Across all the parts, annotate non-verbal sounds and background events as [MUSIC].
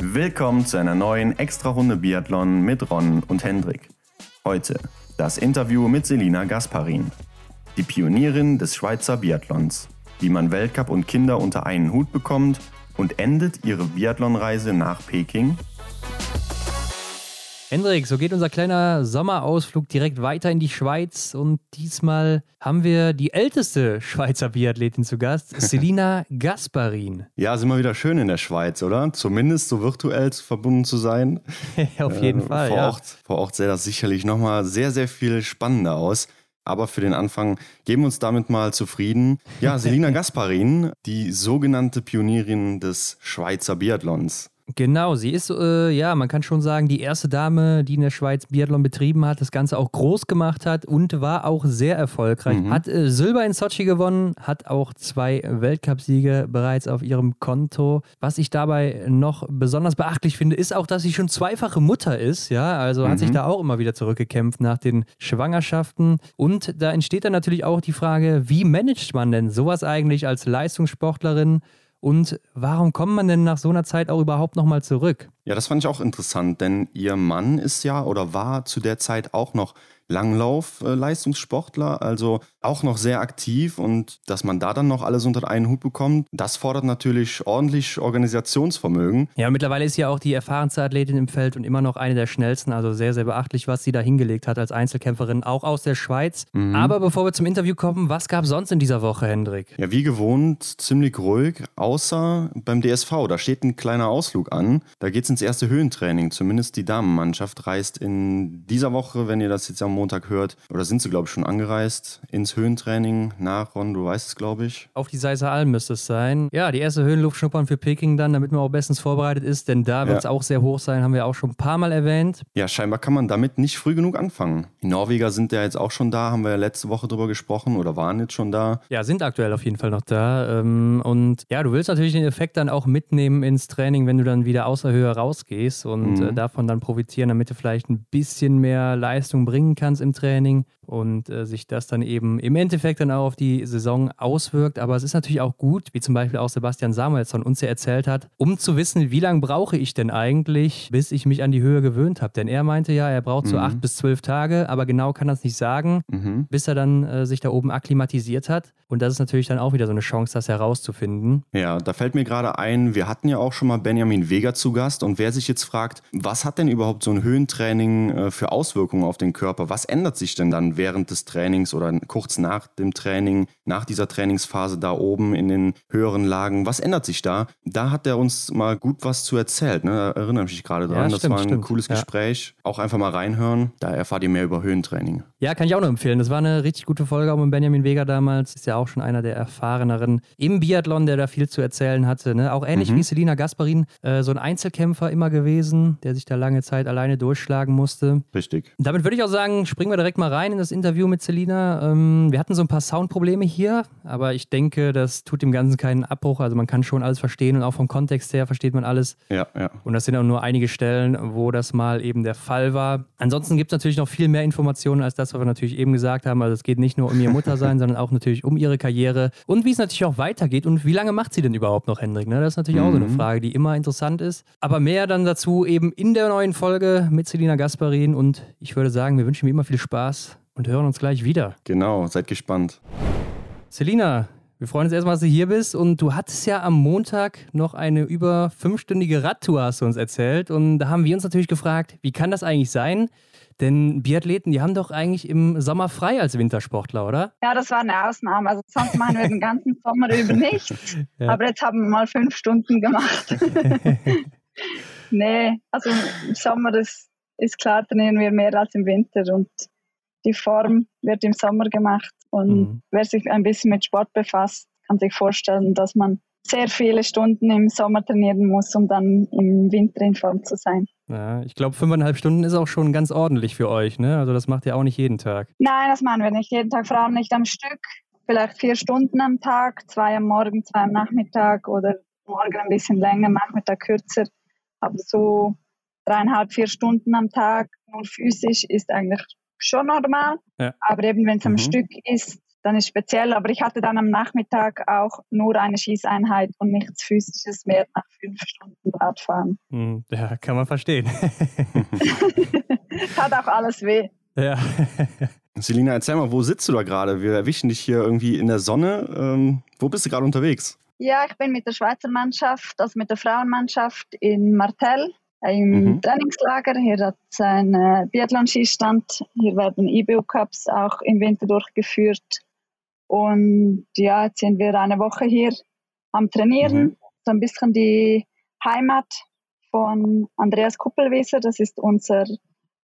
Willkommen zu einer neuen Extra-Runde Biathlon mit Ron und Hendrik. Heute das Interview mit Selina Gasparin, die Pionierin des Schweizer Biathlons, wie man Weltcup und Kinder unter einen Hut bekommt und endet ihre Biathlonreise nach Peking Hendrik, so geht unser kleiner Sommerausflug direkt weiter in die Schweiz und diesmal haben wir die älteste Schweizer Biathletin zu Gast, [LAUGHS] Selina Gasparin. Ja, sind wir wieder schön in der Schweiz, oder? Zumindest so virtuell verbunden zu sein. [LAUGHS] Auf jeden äh, Fall, vor ja. Ort, vor Ort sähe das sicherlich nochmal sehr, sehr viel spannender aus. Aber für den Anfang geben wir uns damit mal zufrieden. Ja, [LAUGHS] Selina Gasparin, die sogenannte Pionierin des Schweizer Biathlons. Genau, sie ist, äh, ja, man kann schon sagen, die erste Dame, die in der Schweiz Biathlon betrieben hat, das Ganze auch groß gemacht hat und war auch sehr erfolgreich. Mhm. Hat äh, Silber in Sochi gewonnen, hat auch zwei Weltcupsiege bereits auf ihrem Konto. Was ich dabei noch besonders beachtlich finde, ist auch, dass sie schon zweifache Mutter ist, ja, also mhm. hat sich mhm. da auch immer wieder zurückgekämpft nach den Schwangerschaften. Und da entsteht dann natürlich auch die Frage, wie managt man denn sowas eigentlich als Leistungssportlerin? Und warum kommt man denn nach so einer Zeit auch überhaupt nochmal zurück? Ja, das fand ich auch interessant, denn ihr Mann ist ja oder war zu der Zeit auch noch Langlauf-Leistungssportler, also auch noch sehr aktiv und dass man da dann noch alles unter einen Hut bekommt, das fordert natürlich ordentlich Organisationsvermögen. Ja, mittlerweile ist ja auch die erfahrenste Athletin im Feld und immer noch eine der schnellsten, also sehr, sehr beachtlich, was sie da hingelegt hat als Einzelkämpferin, auch aus der Schweiz. Mhm. Aber bevor wir zum Interview kommen, was gab es sonst in dieser Woche, Hendrik? Ja, wie gewohnt, ziemlich ruhig, außer beim DSV. Da steht ein kleiner Ausflug an. Da geht es ins erste Höhentraining. Zumindest die Damenmannschaft reist in dieser Woche, wenn ihr das jetzt am Montag hört, oder sind sie, glaube ich, schon angereist, ins Höhentraining nach, Ron, du weißt es, glaube ich. Auf die Seise Alm müsste es sein. Ja, die erste Höhenluftschnuppern für Peking dann, damit man auch bestens vorbereitet ist, denn da wird es ja. auch sehr hoch sein, haben wir auch schon ein paar Mal erwähnt. Ja, scheinbar kann man damit nicht früh genug anfangen. Die Norweger sind ja jetzt auch schon da, haben wir ja letzte Woche drüber gesprochen oder waren jetzt schon da. Ja, sind aktuell auf jeden Fall noch da. Ähm, und ja, du willst natürlich den Effekt dann auch mitnehmen ins Training, wenn du dann wieder außer Höhe rausgehst und mhm. Äh, davon dann profitieren, damit du vielleicht ein bisschen mehr Leistung bringen kannst im Training und äh, sich das dann eben im Endeffekt dann auch auf die Saison auswirkt. Aber es ist natürlich auch gut, wie zum Beispiel auch Sebastian Samuelsson uns ja erzählt hat, um zu wissen, wie lange brauche ich denn eigentlich, bis ich mich an die Höhe gewöhnt habe. Denn er meinte ja, er braucht so mhm. acht bis zwölf Tage, aber genau kann er es nicht sagen, mhm. bis er dann äh, sich da oben akklimatisiert hat. Und das ist natürlich dann auch wieder so eine Chance, das herauszufinden. Ja, da fällt mir gerade ein, wir hatten ja auch schon mal Benjamin Vega zu Gast und wer sich jetzt fragt, was hat denn überhaupt so ein Höhentraining äh, für Auswirkungen auf den Körper? Was ändert sich denn dann während des Trainings oder kurz nach dem Training, nach dieser Trainingsphase da oben in den höheren Lagen? Was ändert sich da? Da hat er uns mal gut was zu erzählt. Ne? Da erinnere ich mich gerade dran. Ja, stimmt, das war ein stimmt. cooles Gespräch. Ja. Auch einfach mal reinhören. Da erfahrt ihr mehr über Höhentraining. Ja, kann ich auch nur empfehlen. Das war eine richtig gute Folge auch mit Benjamin Vega damals. Ist ja auch schon einer der erfahreneren im Biathlon, der da viel zu erzählen hatte. Ne? Auch ähnlich mhm. wie Selina Gasparin, äh, so ein Einzelkämpfer immer gewesen, der sich da lange Zeit alleine durchschlagen musste. Richtig. Damit würde ich auch sagen, springen wir direkt mal rein in das Interview mit Selina. Ähm, wir hatten so ein paar Soundprobleme hier, aber ich denke, das tut dem Ganzen keinen Abbruch. Also man kann schon alles verstehen und auch vom Kontext her versteht man alles. Ja, ja. Und das sind auch nur einige Stellen, wo das mal eben der Fall war. Ansonsten gibt es natürlich noch viel mehr Informationen als das, was wir natürlich eben gesagt haben. Also es geht nicht nur um ihr Muttersein, [LAUGHS] sondern auch natürlich um ihre Karriere und wie es natürlich auch weitergeht und wie lange macht sie denn überhaupt noch, Hendrik? Ne? Das ist natürlich mhm. auch so eine mhm. Frage, die immer interessant ist. Aber mehr dann dazu eben in der neuen Folge mit Selina Gasparin und ich würde sagen, wir wünschen wie immer viel Spaß und hören uns gleich wieder. Genau, seid gespannt. Selina, wir freuen uns erstmal, dass du hier bist. Und du hattest ja am Montag noch eine über fünfstündige Radtour, hast du uns erzählt. Und da haben wir uns natürlich gefragt, wie kann das eigentlich sein? Denn Biathleten, die haben doch eigentlich im Sommer frei als Wintersportler, oder? Ja, das war eine Ausnahme. Also sonst machen wir den ganzen Sommer über [LAUGHS] nichts. Ja. Aber jetzt haben wir mal fünf Stunden gemacht. [LAUGHS] nee, also im Sommer ist, ist klar, trainieren wir mehr als im Winter und die Form wird im Sommer gemacht. Und mhm. wer sich ein bisschen mit Sport befasst, kann sich vorstellen, dass man sehr viele Stunden im Sommer trainieren muss, um dann im Winter in Form zu sein. Ja, ich glaube, fünfeinhalb Stunden ist auch schon ganz ordentlich für euch, ne? Also das macht ihr auch nicht jeden Tag. Nein, das machen wir nicht jeden Tag, vor allem nicht am Stück. Vielleicht vier Stunden am Tag, zwei am Morgen, zwei am Nachmittag oder morgen ein bisschen länger, Nachmittag kürzer. Aber so dreieinhalb, vier Stunden am Tag, nur physisch, ist eigentlich schon normal. Ja. Aber eben, wenn es am mhm. Stück ist, dann ist speziell. Aber ich hatte dann am Nachmittag auch nur eine Schießeinheit und nichts Physisches mehr nach fünf Stunden Radfahren. Hm, ja, kann man verstehen. [LAUGHS] Hat auch alles weh. Ja. [LAUGHS] Selina, erzähl mal, wo sitzt du da gerade? Wir erwischen dich hier irgendwie in der Sonne. Ähm, wo bist du gerade unterwegs? Ja, ich bin mit der Schweizer Mannschaft, also mit der Frauenmannschaft in Martel im mhm. Trainingslager. Hier hat es einen Biathlon-Skistand. Hier werden IBU-Cups auch im Winter durchgeführt. Und ja, jetzt sind wir eine Woche hier am Trainieren. Mhm. So ein bisschen die Heimat von Andreas Kuppelwieser, das ist unser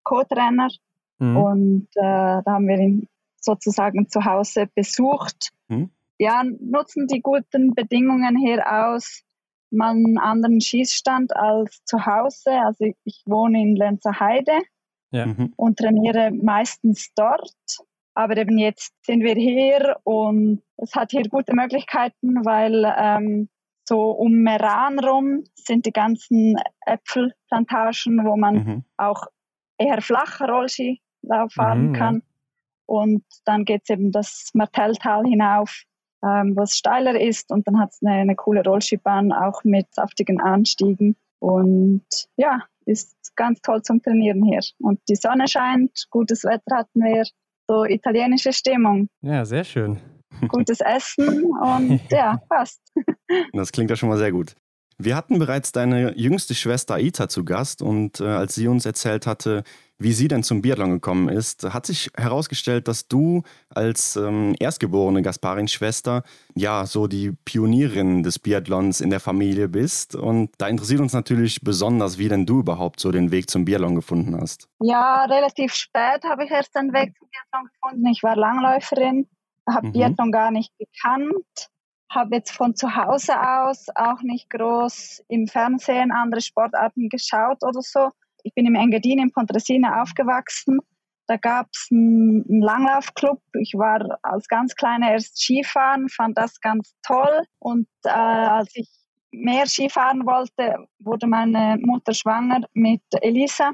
Co-Trainer. Mhm. Und äh, da haben wir ihn sozusagen zu Hause besucht. Mhm. Ja, nutzen die guten Bedingungen hier aus, mal einen anderen Schießstand als zu Hause. Also ich, ich wohne in Lenzer Heide ja. Mhm. und trainiere meistens dort. Aber eben jetzt sind wir hier und es hat hier gute Möglichkeiten, weil ähm, so um Meran rum sind die ganzen Äpfelplantagen, wo man mhm. auch eher flacher Rollski fahren mhm, kann. Ja. Und dann geht es eben das Martelltal hinauf, ähm, was steiler ist. Und dann hat es eine, eine coole Rollskibahn, auch mit saftigen Anstiegen. Und ja, ist ganz toll zum Trainieren hier. Und die Sonne scheint, gutes Wetter hatten wir, so italienische Stimmung. Ja, sehr schön. Gutes Essen und [LAUGHS] ja, passt. Das klingt ja schon mal sehr gut. Wir hatten bereits deine jüngste Schwester Aita zu Gast und äh, als sie uns erzählt hatte, wie sie denn zum Biathlon gekommen ist, hat sich herausgestellt, dass du als ähm, erstgeborene Gasparin-Schwester ja so die Pionierin des Biathlons in der Familie bist. Und da interessiert uns natürlich besonders, wie denn du überhaupt so den Weg zum Biathlon gefunden hast. Ja, relativ spät habe ich erst den Weg zum Biathlon gefunden. Ich war Langläuferin, habe mhm. Biathlon gar nicht gekannt habe jetzt von zu Hause aus auch nicht groß im Fernsehen andere Sportarten geschaut oder so. Ich bin im Engadin in Pontresina aufgewachsen. Da gab es einen, Langlaufclub. Ich war als ganz Kleiner erst Skifahren, fand das ganz toll. Und äh, als ich mehr Skifahren wollte, wurde meine Mutter schwanger mit Elisa.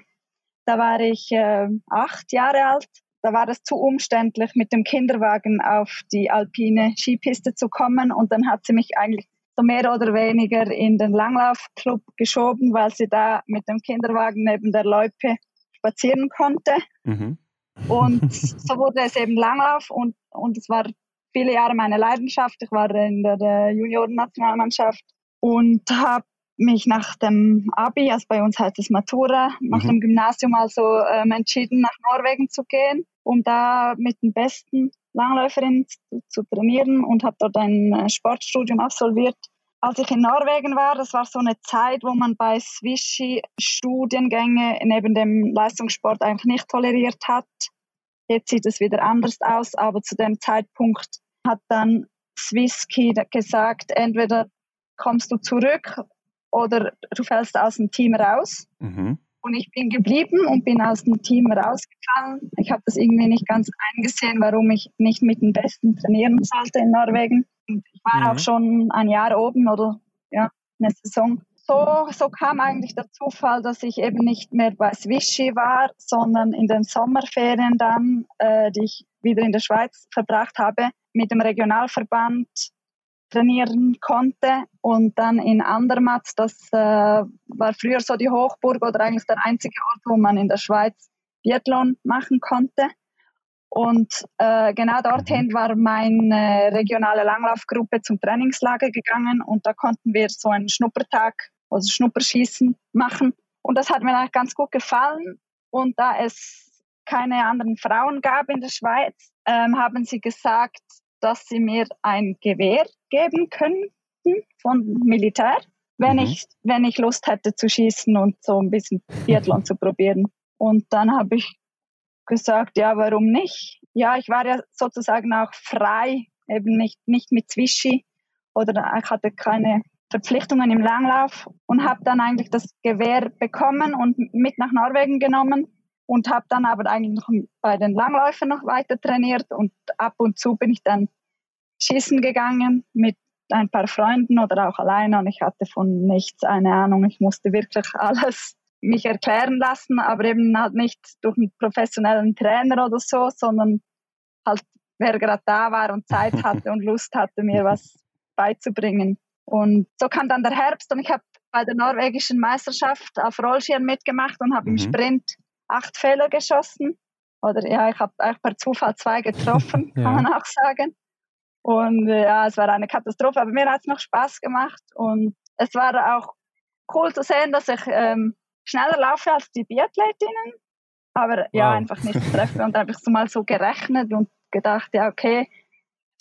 Da war ich äh, acht Jahre alt da war es zu umständlich, mit dem Kinderwagen auf die alpine Skipiste zu kommen. Und dann hat sie mich eigentlich so mehr oder weniger in den Langlaufclub geschoben, weil sie da mit dem Kinderwagen neben der Loipe spazieren konnte. Mhm. Und [LAUGHS] so wurde es eben Langlauf und, und es war viele Jahre meine Leidenschaft. Ich war in der, der Junioren-Nationalmannschaft und habe mich nach dem Abi, also bei uns heißt es Matura, nach mhm. dem Gymnasium also ähm, entschieden, nach Norwegen zu gehen, um da mit den besten Langläuferinnen zu, zu trainieren und habe dort ein äh, Sportstudium absolviert. Als ich in Norwegen war, das war so eine Zeit, wo man bei Swishy Studiengänge neben dem Leistungssport eigentlich nicht toleriert hat. Jetzt sieht es wieder anders aus, aber zu dem Zeitpunkt hat dann Swisski gesagt, entweder kommst du zurück oder du fällst aus dem Team raus. Mhm. Und ich bin geblieben und bin aus dem Team rausgefallen. Ich habe das irgendwie nicht ganz eingesehen, warum ich nicht mit den Besten trainieren sollte in Norwegen. Und ich war mhm. auch schon ein Jahr oben oder ja, eine Saison. So, so kam eigentlich der Zufall, dass ich eben nicht mehr bei Swishy war, sondern in den Sommerferien dann, äh, die ich wieder in der Schweiz verbracht habe, mit dem Regionalverband trainieren konnte. Und dann in Andermatt, das äh, war früher so die Hochburg oder eigentlich der einzige Ort, wo man in der Schweiz Biathlon machen konnte. Und äh, genau dorthin mhm. war meine regionale Langlaufgruppe zum Trainingslager gegangen und da konnten wir so einen Schnuppertag, also Schnupperschießen machen. Und das hat mir eigentlich ganz gut gefallen. Und da es keine anderen Frauen gab in der Schweiz, ähm, haben sie gesagt, dass sie mir ein Gewehr geben könnten von Militär, wenn mhm. ich wenn ich Lust hätte zu schießen und so ein bisschen Biathlon zu probieren. Und dann habe ich gesagt, ja, warum nicht? Ja, ich war ja sozusagen auch frei, eben nicht nicht mit Zwischi oder ich hatte keine Verpflichtungen im Langlauf und habe dann eigentlich das Gewehr bekommen und mit nach Norwegen genommen und habe dann aber eigentlich noch bei den Langläufern noch weiter trainiert und ab und zu bin ich dann schießen gegangen mit ein paar Freunden oder auch alleine und ich hatte von nichts eine Ahnung. Ich musste wirklich [LAUGHS] alles mich erklären lassen, aber eben halt nicht durch einen professionellen Trainer oder so, sondern halt wer gerade da war und Zeit [LAUGHS] hatte und Lust hatte, mir was beizubringen. Und so kam dann der Herbst und ich habe bei der norwegischen Meisterschaft auf Rollschirm mitgemacht und habe mhm. im Sprint acht Fehler geschossen. Oder ja, ich habe eigentlich per Zufall zwei getroffen, [LAUGHS] ja. kann man auch sagen. Und äh, ja, es war eine Katastrophe, aber mir hat es noch Spaß gemacht. Und es war auch cool zu sehen, dass ich ähm, schneller laufe als die Biathletinnen. Aber ja, wow. einfach nicht treffe und einfach so mal so gerechnet und gedacht, ja, okay,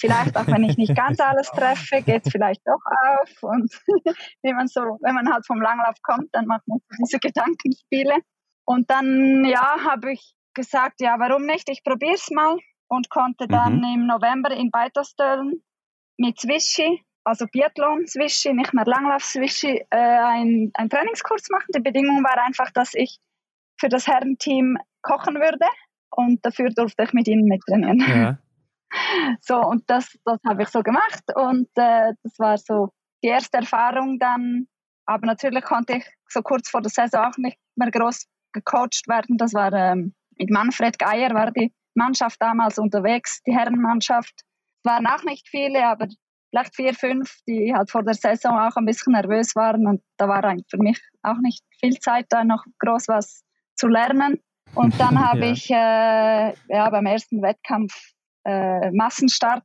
vielleicht auch wenn ich nicht ganz alles treffe, geht es vielleicht doch auf. Und [LAUGHS] wenn man so, wenn man halt vom Langlauf kommt, dann macht man diese Gedankenspiele. Und dann, ja, habe ich gesagt, ja, warum nicht? Ich probiere es mal und konnte dann mhm. im November in Beitostöln mit Swishy, also Biathlon Swishy, nicht mehr Langlauf Swishy, äh, ein, einen Trainingskurs machen. Die Bedingung war einfach, dass ich für das Herrenteam kochen würde und dafür durfte ich mit ihnen mittrainieren. Ja. [LAUGHS] So, und das, das habe ich so gemacht und äh, das war so die erste Erfahrung dann. Aber natürlich konnte ich so kurz vor der Saison auch nicht mehr groß gecoacht werden. Das war ähm, mit Manfred Geier, war die Mannschaft damals unterwegs, die Herrenmannschaft. Es waren auch nicht viele, aber vielleicht vier, fünf, die halt vor der Saison auch ein bisschen nervös waren. Und da war für mich auch nicht viel Zeit, da noch groß was zu lernen. Und dann [LAUGHS] habe ja. ich äh, ja, beim ersten Wettkampf äh, Massenstart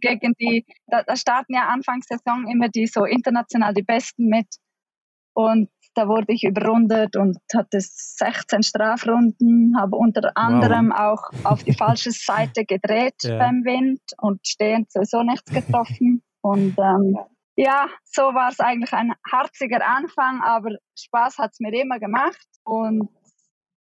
gegen die, da, da starten ja Anfangssaison immer die so international die Besten mit. Und da wurde ich überrundet und hatte 16 Strafrunden, habe unter anderem wow. auch auf die falsche Seite gedreht ja. beim Wind und stehend sowieso nichts getroffen. Und ähm, ja, so war es eigentlich ein harziger Anfang, aber Spaß hat es mir immer gemacht. Und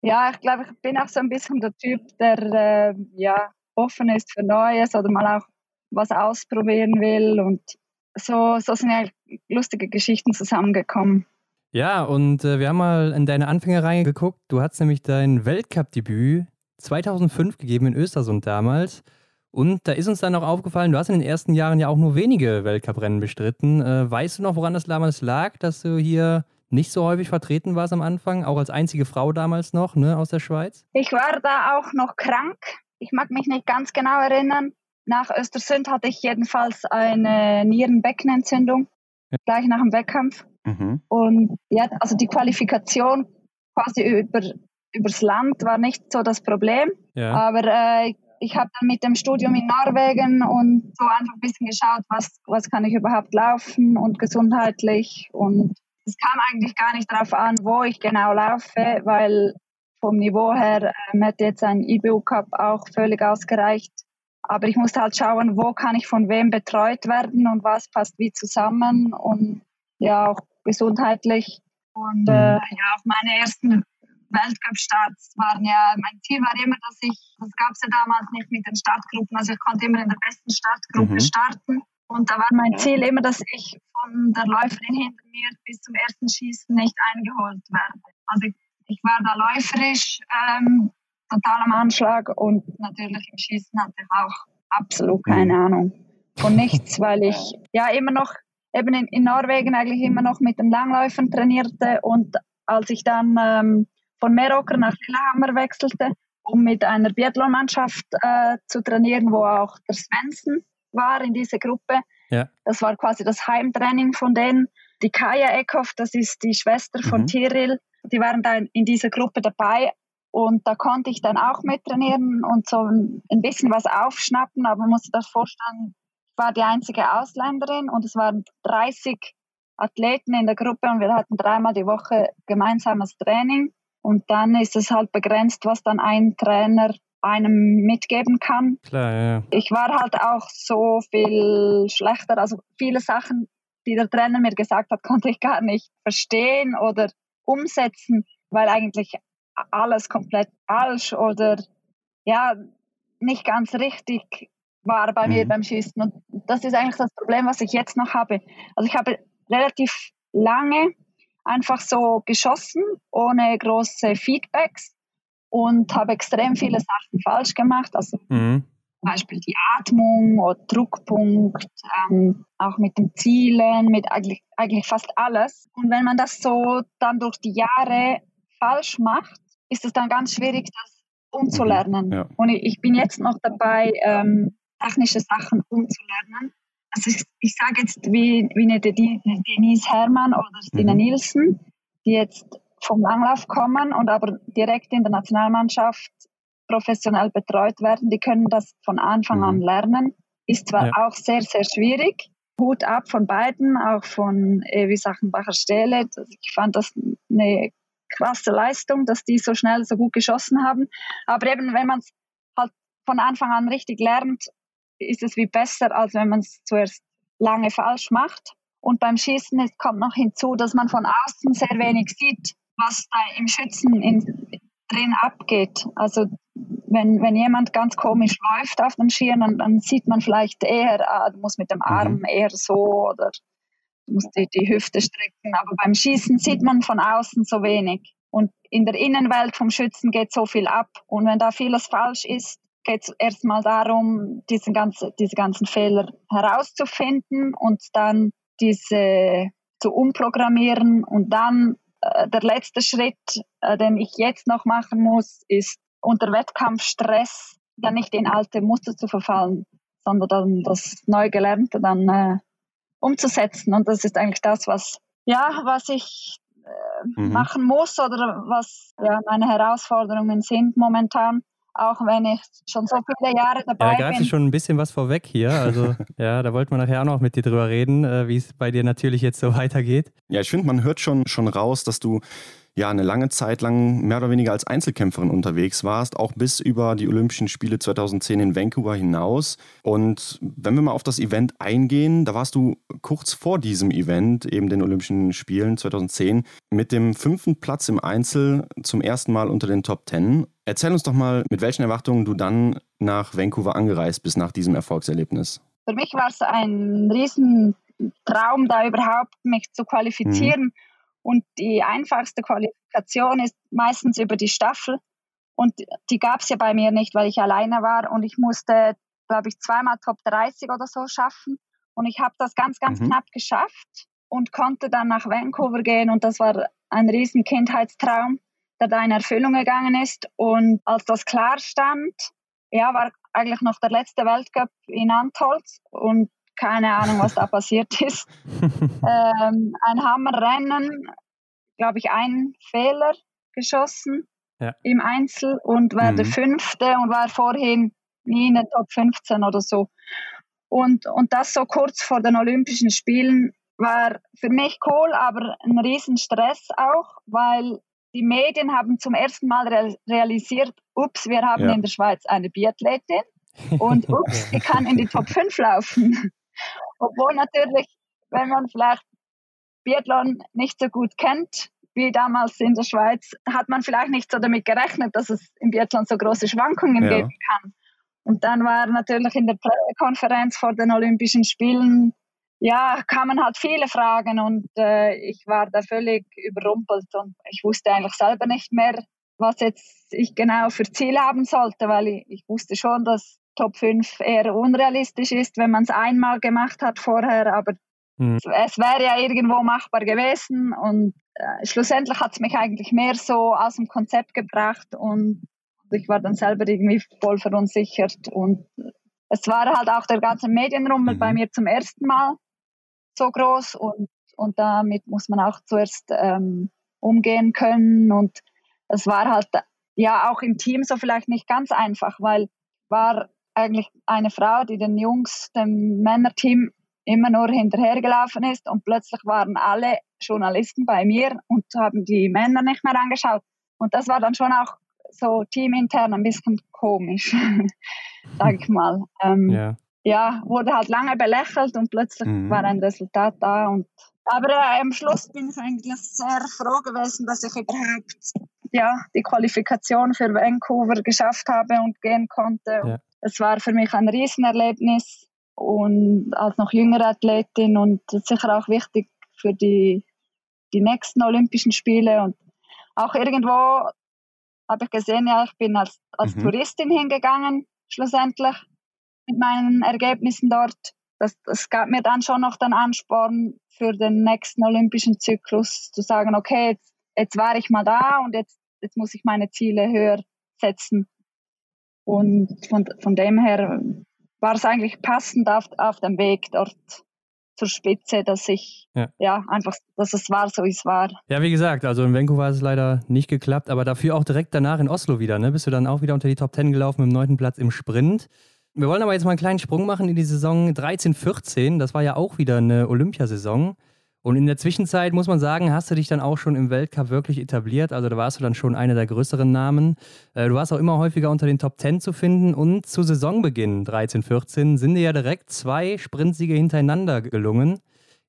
ja, ich glaube, ich bin auch so ein bisschen der Typ, der äh, ja, offen ist für Neues oder mal auch was ausprobieren will. Und so, so sind ja lustige Geschichten zusammengekommen. Ja, und äh, wir haben mal in deine Anfänge reingeguckt. Du hast nämlich dein Weltcup-Debüt 2005 gegeben in Östersund damals. Und da ist uns dann auch aufgefallen, du hast in den ersten Jahren ja auch nur wenige Weltcuprennen bestritten. Äh, weißt du noch, woran das damals lag, dass du hier nicht so häufig vertreten warst am Anfang, auch als einzige Frau damals noch, ne, aus der Schweiz? Ich war da auch noch krank. Ich mag mich nicht ganz genau erinnern. Nach Östersund hatte ich jedenfalls eine Nierenbeckenentzündung. Gleich nach dem Wettkampf. Mhm. Und ja, also die Qualifikation quasi über, übers Land war nicht so das Problem. Ja. Aber äh, ich habe dann mit dem Studium in Norwegen und so einfach ein bisschen geschaut, was, was kann ich überhaupt laufen und gesundheitlich. Und es kam eigentlich gar nicht darauf an, wo ich genau laufe, weil vom Niveau her ähm, hätte jetzt ein IBU Cup auch völlig ausgereicht. Aber ich musste halt schauen, wo kann ich von wem betreut werden und was passt wie zusammen und ja auch gesundheitlich. Und mhm. äh, ja, auf meine ersten Weltcup-Starts waren ja, mein Ziel war immer, dass ich, das gab es ja damals nicht mit den Startgruppen, also ich konnte immer in der besten Startgruppe mhm. starten. Und da war mein Ziel immer, dass ich von der Läuferin hinter mir bis zum ersten Schießen nicht eingeholt werde. Also ich, ich war da läuferisch ähm, total am Anschlag und natürlich im Schießen hatte ich auch absolut keine mhm. Ahnung von nichts, weil [LAUGHS] ich ja immer noch eben in, in Norwegen eigentlich immer noch mit den Langläufern trainierte und als ich dann ähm, von Merocker nach Lillehammer wechselte, um mit einer Biathlon-Mannschaft äh, zu trainieren, wo auch der Svensson war in dieser Gruppe. Ja. Das war quasi das Heimtraining von denen. Die Kaya Eckhoff, das ist die Schwester von mhm. Tiril, die waren da in dieser Gruppe dabei und da konnte ich dann auch mittrainieren und so ein bisschen was aufschnappen, aber man muss sich das vorstellen, war die einzige Ausländerin und es waren 30 Athleten in der Gruppe und wir hatten dreimal die Woche gemeinsames Training. Und dann ist es halt begrenzt, was dann ein Trainer einem mitgeben kann. Klar, ja. Ich war halt auch so viel schlechter. Also viele Sachen, die der Trainer mir gesagt hat, [LAUGHS] konnte ich gar nicht verstehen oder umsetzen, weil eigentlich alles komplett falsch oder ja, nicht ganz richtig war bei mhm. mir beim Schießen. Und das ist eigentlich das Problem, was ich jetzt noch habe. Also ich habe relativ lange einfach so geschossen, ohne große Feedbacks und habe extrem viele Sachen falsch gemacht. Also mhm. zum Beispiel die Atmung oder Druckpunkt, ähm, auch mit den Zielen, mit eigentlich, eigentlich fast alles. Und wenn man das so dann durch die Jahre falsch macht, ist es dann ganz schwierig, das umzulernen. Mhm, ja. Und ich, ich, bin jetzt noch dabei, ähm, technische Sachen umzulernen. Also ich, ich sage jetzt wie, wie eine Denise Hermann oder Stina mhm. Nielsen, die jetzt vom Langlauf kommen und aber direkt in der Nationalmannschaft professionell betreut werden. Die können das von Anfang mhm. an lernen. Ist zwar ja. auch sehr, sehr schwierig. Hut ab von beiden, auch von Evi Sachenbacher Stele. Ich fand das eine krasse Leistung, dass die so schnell, so gut geschossen haben. Aber eben, wenn man es halt von Anfang an richtig lernt, ist es wie besser, als wenn man es zuerst lange falsch macht. Und beim Schießen ist, kommt noch hinzu, dass man von außen sehr wenig sieht, was da im Schützen in, drin abgeht. Also wenn, wenn jemand ganz komisch läuft auf den Skiern, dann, dann sieht man vielleicht eher, ah, du musst mit dem Arm mhm. eher so oder du musst die, die Hüfte strecken. Aber beim Schießen sieht man von außen so wenig. Und in der Innenwelt vom Schützen geht so viel ab. Und wenn da vieles falsch ist, geht es erstmal darum, diesen ganzen, diese ganzen Fehler herauszufinden und dann diese zu umprogrammieren. Und dann äh, der letzte Schritt, äh, den ich jetzt noch machen muss, ist unter Wettkampfstress dann nicht in alte Muster zu verfallen, sondern dann das neu Gelernte dann äh, umzusetzen. Und das ist eigentlich das, was, ja, was ich äh, mhm. machen muss oder was ja, meine Herausforderungen sind momentan. Auch wenn ich schon so viele Jahre dabei ja, da bin. Ja, schon ein bisschen was vorweg hier. Also, [LAUGHS] ja, da wollten wir nachher auch noch mit dir drüber reden, äh, wie es bei dir natürlich jetzt so weitergeht. Ja, ich finde, man hört schon, schon raus, dass du ja eine lange Zeit lang mehr oder weniger als Einzelkämpferin unterwegs warst, auch bis über die Olympischen Spiele 2010 in Vancouver hinaus. Und wenn wir mal auf das Event eingehen, da warst du kurz vor diesem Event, eben den Olympischen Spielen 2010, mit dem fünften Platz im Einzel zum ersten Mal unter den Top Ten. Erzähl uns doch mal, mit welchen Erwartungen du dann nach Vancouver angereist bist nach diesem Erfolgserlebnis. Für mich war es ein Riesentraum, da überhaupt mich zu qualifizieren. Mhm und die einfachste Qualifikation ist meistens über die Staffel. Und die gab es ja bei mir nicht, weil ich alleine war. Und ich musste, glaube ich, zweimal Top 30 oder so schaffen. Und ich habe das ganz, ganz mhm. knapp geschafft und konnte dann nach Vancouver gehen. Und das war ein riesen Kindheitstraum, der da in Erfüllung gegangen ist. Und als das klar stand, ja, war eigentlich noch der letzte Weltcup in Antolz. Und keine Ahnung, was da passiert [LAUGHS] ist. ähm, ein Hammerrennen, glaube ich, ein Fehler geschossen ja. im Einzel und war mhm. der fünfte und war vorhin nie in der Top 15 oder so. Und, und das so kurz vor den Olympischen Spielen war für mich cool, aber ein Riesenstress auch, weil die Medien haben zum ersten Mal realisiert, ups, wir haben ja. in der Schweiz eine Biathletin und [LAUGHS] ups, die kann in die Top 5 laufen. Obwohl natürlich, wenn man vielleicht Biathlon nicht so gut kennt, wie damals in der Schweiz, hat man vielleicht nicht so damit gerechnet, dass es im Biathlon so große Schwankungen ja. geben kann. Und dann war natürlich in der Pressekonferenz vor den Olympischen Spielen, ja, kamen halt viele Fragen und äh, ich war da völlig überrumpelt und ich wusste eigentlich selber nicht mehr, was jetzt ich genau für Ziele haben sollte, weil ich, ich wusste schon, dass Top 5 eher unrealistisch ist, wenn man es einmal gemacht hat vorher, aber mhm. es wäre ja irgendwo machbar gewesen und äh, schlussendlich hat es mich eigentlich mehr so aus dem Konzept gebracht und ich war dann selber irgendwie voll verunsichert und es war halt auch der ganze Medienrummel mhm. bei mir zum ersten Mal so groß und, und damit muss man auch zuerst ähm, umgehen können und es war halt ja auch im Team so vielleicht nicht ganz einfach, weil war eigentlich eine Frau, die den Jungs, dem Männerteam immer nur hinterhergelaufen ist und plötzlich waren alle Journalisten bei mir und haben die Männer nicht mehr angeschaut. Und das war dann schon auch so teamintern ein bisschen komisch, [LAUGHS] sag ich mal. Ähm, ja. ja. wurde halt lange belächelt und plötzlich mhm. war ein Resultat da. Und, aber äh, am Schluss bin ich eigentlich sehr froh gewesen, dass ich überhaupt ja, die Qualifikation für Vancouver geschafft habe und gehen konnte. Ja es war für mich ein Riesenerlebnis und als noch jüngere Athletin und sicher auch wichtig für die, die nächsten Olympischen Spiele und auch irgendwo habe ich gesehen, ja, ich bin als, als mhm. Touristin hingegangen, schlussendlich mit meinen Ergebnissen dort. Das, das gab mir dann schon noch den Ansporn für den nächsten olympischen Zyklus zu sagen, okay, jetzt, jetzt war ich mal da und jetzt, jetzt muss ich meine Ziele höher setzen Und von, von dem her war es eigentlich passend auf, auf dem Weg dort zur Spitze, dass ich ja. ja. einfach, dass es war, so wie es war. Ja, wie gesagt, also in Vancouver hat es leider nicht geklappt, aber dafür auch direkt danach in Oslo wieder, ne? Bist du dann auch wieder unter die Top 10 gelaufen mit dem neunten Platz im Sprint. Wir wollen aber jetzt mal einen kleinen Sprung machen in die Saison 13-14. Das war ja auch wieder eine Olympiasaison. Und in der Zwischenzeit muss man sagen, hast du dich dann auch schon im Weltcup wirklich etabliert. Also da warst du dann schon einer der größeren Namen. Äh, du warst auch immer häufiger unter den Top 10 zu finden. Und zu Saisonbeginn 13-14 sind dir ja direkt zwei Sprintsiege hintereinander gelungen.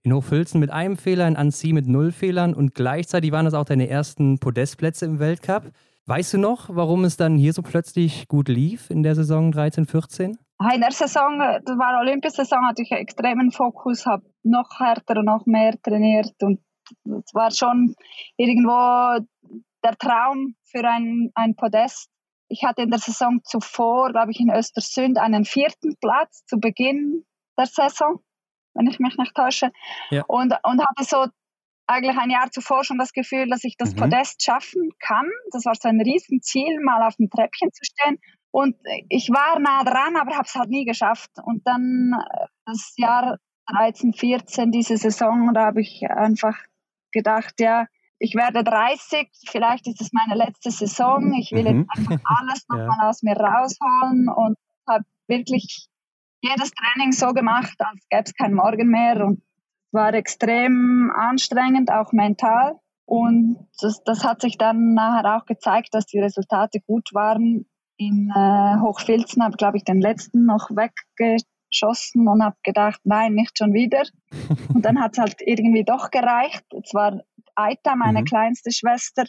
In Hochfilzen mit einem Fehler, in Annecy mit null Fehlern und gleichzeitig waren das auch deine ersten Podestplätze im Weltcup. Weißt du noch, warum es dann hier so plötzlich gut lief in der Saison 13-14? In der Saison, das war Olympiasaison, hatte ich einen extremen Fokus, habe noch härter und noch mehr trainiert und es war schon irgendwo der Traum für ein, ein Podest. Ich hatte in der Saison zuvor, glaube ich, in Östersund einen vierten Platz zu Beginn der Saison, wenn ich mich nicht täusche. Ja. Und, und hatte so eigentlich ein Jahr zuvor schon das Gefühl, dass ich das mhm. Podest schaffen kann. Das war so ein Riesenziel, mal auf dem Treppchen zu stehen. Und ich war nah dran, aber habe es halt nie geschafft. Und dann äh, das Jahr 13, 14, diese Saison, da habe ich einfach gedacht, ja, ich werde 30, vielleicht ist es meine letzte Saison. Ich will mhm. jetzt einfach [LAUGHS] alles nochmal ja. aus mir rausholen und habe wirklich jedes Training so gemacht, als gäbe es kein Morgen mehr. Und es war extrem anstrengend, auch mental. Und das, das hat sich dann nachher auch gezeigt, dass die Resultate gut waren in äh, Hochfilzen habe, glaube ich, den letzten noch weggeschossen und habe gedacht, nein, nicht schon wieder. [LAUGHS] und dann hat es halt irgendwie doch gereicht. Es war Aita, meine mhm. kleinste Schwester,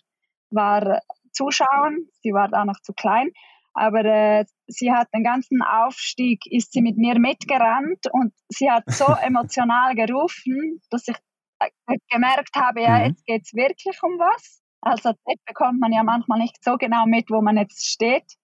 war zuschauen. Sie war da noch zu klein. Aber äh, sie hat den ganzen Aufstieg, ist sie mit mir mitgerannt und sie hat so [LAUGHS] emotional gerufen, dass ich äh, gemerkt habe, ja, mhm. jetzt geht es wirklich um was. Also das bekommt man ja manchmal nicht so genau mit, wo man jetzt steht.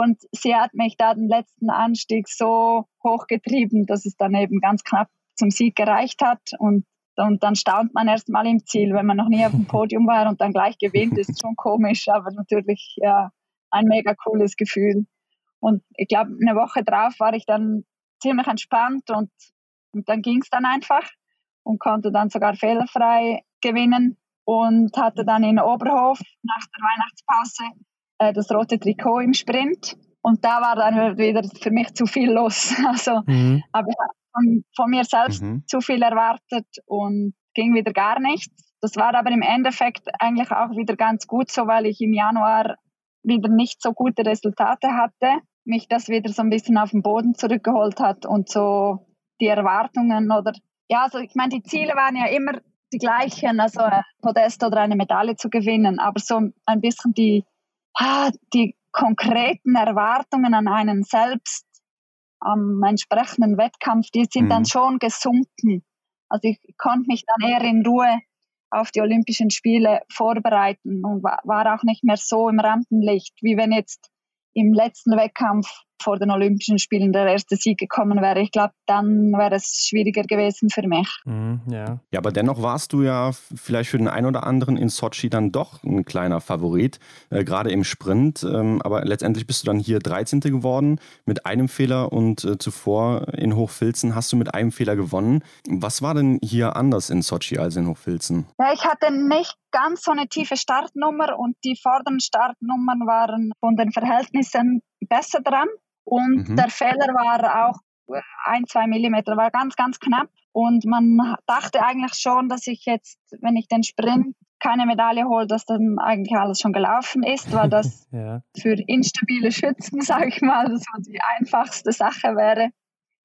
Und sie hat mich da den letzten Anstieg so hochgetrieben, dass es dann eben ganz knapp zum Sieg gereicht hat. Und, und dann staunt man erst mal im Ziel, wenn man noch nie auf dem [LAUGHS] Podium war und dann gleich gewinnt, ist schon komisch, aber natürlich ja ein mega cooles Gefühl. Und ich glaube, eine Woche drauf war ich dann ziemlich entspannt und, und dann ging es dann einfach und konnte dann sogar fehlerfrei gewinnen und hatte dann in Oberhof nach der Weihnachtspause äh, das rote Trikot im Sprint. Und da war dann wieder für mich zu viel los. [LAUGHS] Also mhm. habe ich von, von, mir selbst mhm. zu viel erwartet und ging wieder gar nichts. Das war aber im Endeffekt eigentlich auch wieder ganz gut so, weil ich im Januar wieder nicht so gute Resultate hatte, mich das wieder so ein bisschen auf den Boden zurückgeholt hat und so die Erwartungen oder ja, also ich meine, die Ziele waren ja immer die gleichen, also ein Podest oder eine Medaille zu gewinnen, aber so ein bisschen die die konkreten Erwartungen an einen selbst am entsprechenden Wettkampf, die sind mhm. dann schon gesunken. Also ich konnte mich dann eher in Ruhe auf die Olympischen Spiele vorbereiten und war auch nicht mehr so im Rampenlicht, wie wenn jetzt im letzten Wettkampf vor den Olympischen Spielen der erste Sieg gekommen wäre. Ich glaube, dann wäre es schwieriger gewesen für mich. Mhm, ja. ja, aber dennoch warst du ja vielleicht für den einen oder anderen in Sochi dann doch ein kleiner Favorit, äh, gerade im Sprint. Ähm, aber letztendlich bist du dann hier 13. geworden mit einem Fehler und äh, zuvor in Hochfilzen hast du mit einem Fehler gewonnen. Was war denn hier anders in Sochi als in Hochfilzen? Ja, ich hatte nicht ganz so eine tiefe Startnummer und die vorderen Startnummern waren von den Verhältnissen besser dran. Und mhm. der Fehler war auch ein, zwei Millimeter, war ganz, ganz knapp. Und man dachte eigentlich schon, dass ich jetzt, wenn ich den Sprint keine Medaille hole, dass dann eigentlich alles schon gelaufen ist, weil das [LAUGHS] ja. für instabile Schützen, [LAUGHS] sage ich mal, so die einfachste Sache wäre,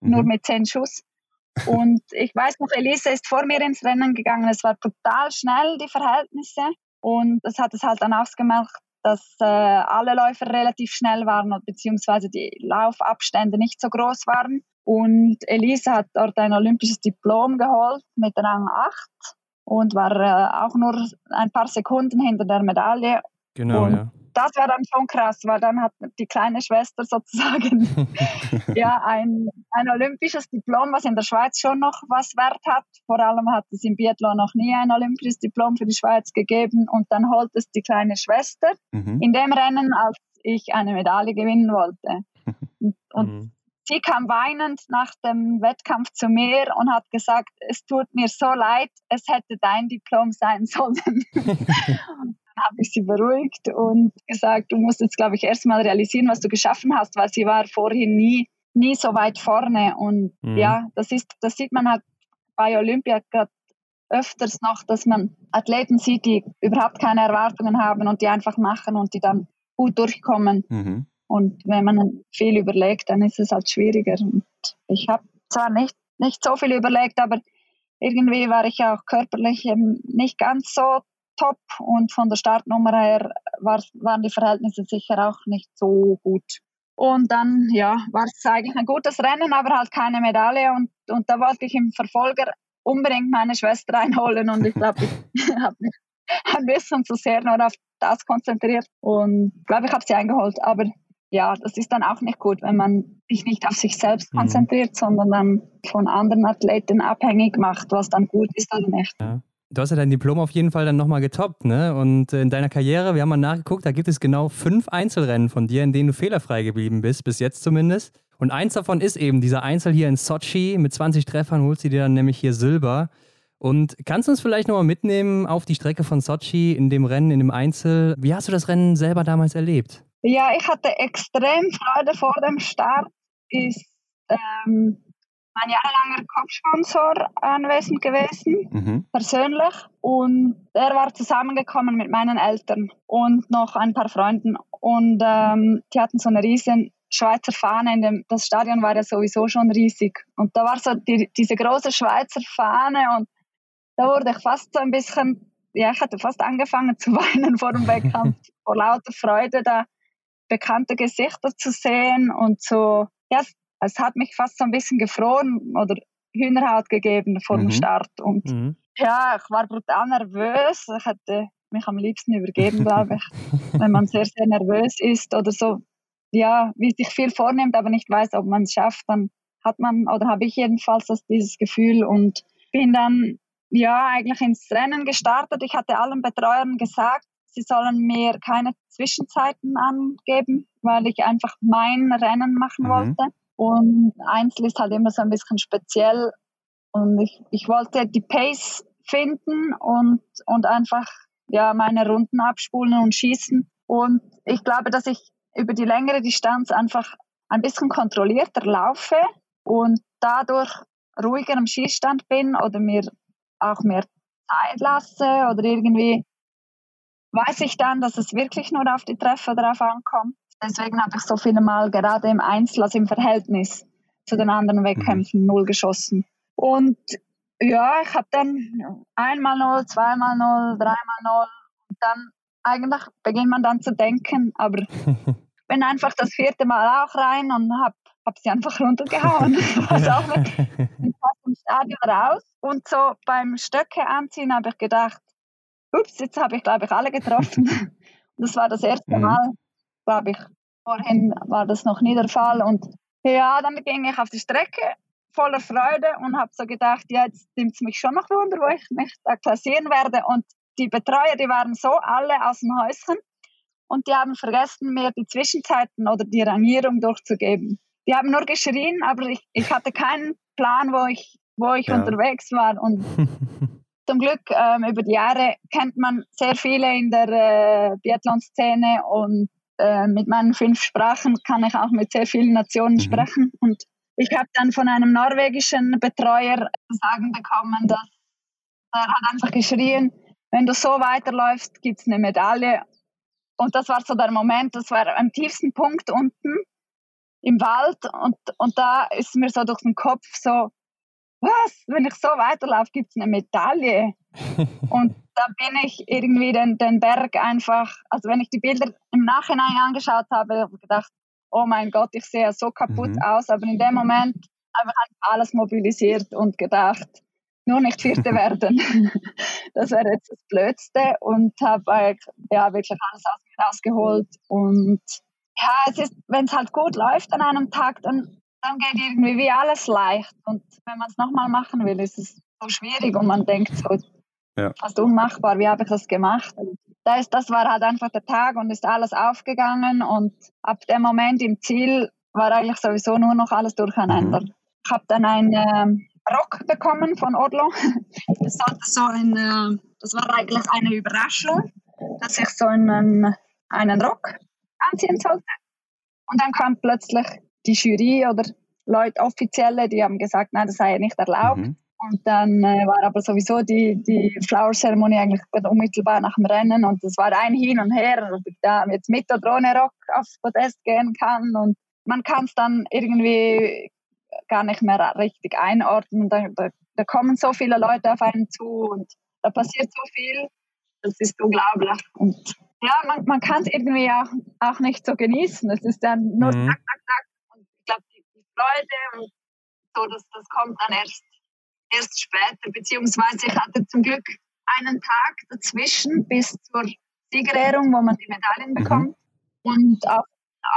mhm. nur mit zehn Schuss. Und ich weiß noch, Elise ist vor mir ins Rennen gegangen. Es war total schnell, die Verhältnisse. Und das hat es halt dann ausgemacht, dass äh, alle Läufer relativ schnell waren, beziehungsweise die Laufabstände nicht so groß waren. Und Elise hat dort ein olympisches Diplom geholt mit Rang 8 und war äh, auch nur ein paar Sekunden hinter der Medaille. Genau, und ja das war dann schon krass, weil dann hat die kleine Schwester sozusagen [LAUGHS] ja ein, ein olympisches Diplom, was in der Schweiz schon noch was wert hat. Vor allem hat es im Biathlon noch nie ein olympisches Diplom für die Schweiz gegeben und dann holt es die kleine Schwester mhm. in dem Rennen als ich eine Medaille gewinnen wollte. Und, [LAUGHS] und mhm. sie kam weinend nach dem Wettkampf zu mir und hat gesagt, es tut mir so leid, es hätte dein Diplom sein sollen. [LAUGHS] habe ich sie beruhigt und gesagt, du musst jetzt, glaube ich, erstmal realisieren, was du geschaffen hast, weil sie war vorhin nie, nie so weit vorne. Und mhm. ja, das ist, das sieht man halt bei Olympia gerade öfters noch, dass man Athleten sieht, die überhaupt keine Erwartungen haben und die einfach machen und die dann gut durchkommen. Mhm. Und wenn man viel überlegt, dann ist es halt schwieriger. Und ich habe zwar nicht, nicht so viel überlegt, aber irgendwie war ich auch körperlich nicht ganz so top und von der Startnummer her war, waren die Verhältnisse sicher auch nicht so gut. Und dann, ja, war es eigentlich ein gutes Rennen, aber halt keine Medaille und, und da wollte ich im Verfolger unbedingt meine Schwester einholen und ich [LAUGHS] glaube, ich [LAUGHS] habe mich ein bisschen zu sehr nur auf das konzentriert und glaube, ich habe sie eingeholt. Aber ja, das ist dann auch nicht gut, wenn man sich nicht auf sich selbst mhm. konzentriert, mhm. sondern dann von anderen Athleten abhängig macht, was dann gut ist oder nicht. Ja. Du hast ja dein Diplom auf jeden Fall dann nochmal getoppt, ne? Und in deiner Karriere, wir haben mal nachgeguckt, da gibt es genau fünf Einzelrennen von dir, in denen du fehlerfrei geblieben bist, bis jetzt zumindest. Und eins davon ist eben dieser Einzel hier in Sochi. Mit 20 Treffern holst du dir dann nämlich hier Silber. Und kannst du uns vielleicht nochmal mitnehmen auf die Strecke von Sochi in dem Rennen, in dem Einzel? Wie hast du das Rennen selber damals erlebt? Ja, ich hatte extrem Freude vor dem Start. Ist ähm, mein jahrelanger Kopfsponsor anwesend gewesen, mhm. persönlich. Und er war zusammengekommen mit meinen Eltern und noch ein paar Freunden. Und ähm, die hatten so eine riesen Schweizer Fahne. In dem, das Stadion war ja sowieso schon riesig. Und da war so die, diese große Schweizer Fahne und da wurde ich fast so ein bisschen, ja, ich hatte fast angefangen zu [LAUGHS] weinen vor dem Wettkampf, vor lauter Freude, da bekannte Gesichter zu sehen und so, ja, es hat mich fast so ein bisschen gefroren oder Hühnerhaut gegeben vor mhm. dem Start. Und mhm. ja, ich war brutal nervös. Ich hätte mich am liebsten übergeben, glaube ich, [LAUGHS] wenn man sehr, sehr nervös ist oder so, ja, wie sich viel vornimmt, aber nicht weiß, ob man es schafft, dann hat man, oder habe ich jedenfalls das, dieses Gefühl und bin dann ja eigentlich ins Rennen gestartet. Ich hatte allen Betreuern gesagt, sie sollen mir keine Zwischenzeiten angeben, weil ich einfach mein Rennen machen mhm. wollte. Und Einzel ist halt immer so ein bisschen speziell. Und ich, ich wollte die Pace finden und, und einfach ja, meine Runden abspulen und schießen. Und ich glaube, dass ich über die längere Distanz einfach ein bisschen kontrollierter laufe und dadurch ruhiger am Schießstand bin oder mir auch mehr Zeit lasse oder irgendwie weiß ich dann, dass es wirklich nur auf die Treffer drauf ankommt. Deswegen habe ich so viele Mal gerade im Einzel, also im Verhältnis zu den anderen Wettkämpfen, mhm. null geschossen. Und ja, ich habe dann einmal null, zweimal null, dreimal null. Und dann eigentlich beginnt man dann zu denken, aber [LAUGHS] bin einfach das vierte Mal auch rein und habe hab sie einfach runtergehauen. Was [LAUGHS] [LAUGHS] auch nicht. Ich vom Stadion raus. Und so beim Stöcke anziehen habe ich gedacht, ups, jetzt habe ich, glaube ich, alle getroffen. das war das erste mhm. Mal, glaube ich. Vorhin war das noch nie der Fall. Und ja, dann ging ich auf die Strecke voller Freude und habe so gedacht, ja, jetzt nimmt es mich schon noch wunder, wo ich mich da klassieren werde. Und die Betreuer, die waren so alle aus dem Häuschen und die haben vergessen, mir die Zwischenzeiten oder die Rangierung durchzugeben. Die haben nur geschrien, aber ich, ich hatte keinen Plan, wo ich, wo ich ja. unterwegs war. Und [LAUGHS] zum Glück ähm, über die Jahre kennt man sehr viele in der äh, Biathlon-Szene und äh, mit meinen fünf Sprachen kann ich auch mit sehr vielen Nationen mhm. sprechen. Und ich habe dann von einem norwegischen Betreuer sagen bekommen, dass er hat einfach geschrien, wenn du so weiterläufst, gibt es eine Medaille. Und das war so der Moment, das war am tiefsten Punkt unten im Wald und, und da ist mir so durch den Kopf so, was, wenn ich so weiterlaufe, gibt es eine Medaille. [LAUGHS] und da bin ich irgendwie den, den Berg einfach, also wenn ich die Bilder im Nachhinein angeschaut habe, habe ich gedacht, oh mein Gott, ich sehe so kaputt mhm. aus, aber in dem Moment ich alles mobilisiert und gedacht, nur nicht Vierte [LAUGHS] werden. [LAUGHS] das wäre jetzt das Blödste und habe ja, wirklich alles aus mir rausgeholt und ja, es ist, wenn es halt gut läuft an einem Tag, dann, dann geht irgendwie wie alles leicht. Und wenn man es nochmal machen will, ist es so schwierig und man denkt so, ja. fast unmachbar, wie habe ich das gemacht? Das, das war halt einfach der Tag und ist alles aufgegangen und ab dem Moment im Ziel war eigentlich sowieso nur noch alles durcheinander. Mhm. Ich habe dann einen äh, Rock bekommen von Orlo. [LAUGHS] Das, hatte so ein, äh, das war eigentlich eine Überraschung, dass ich so einen, einen Rock anziehen sollte. Und dann kam plötzlich die Jury oder Leute, Offizielle, die haben gesagt, nein, das sei nicht erlaubt. Mhm. Und dann äh, war aber sowieso die, die Flower-Zeremonie eigentlich unmittelbar nach dem Rennen und es war ein Hin und Her, ob ich da jetzt mit oder ohne Rock aufs Podest gehen kann und man kann es dann irgendwie gar nicht mehr richtig einordnen. Da, da, da, kommen so viele Leute auf einen zu und da passiert so viel, das ist unglaublich. Und ja, man, man kann es irgendwie auch, auch nicht so genießen. Es ist dann nur mhm. zack, zack, zack. Und ich glaube, die, die Freude und so, das, das kommt dann erst erst später, beziehungsweise ich hatte zum Glück einen Tag dazwischen bis zur Siegerehrung, wo man die Medaillen mhm. bekommt. Mhm. Und auf,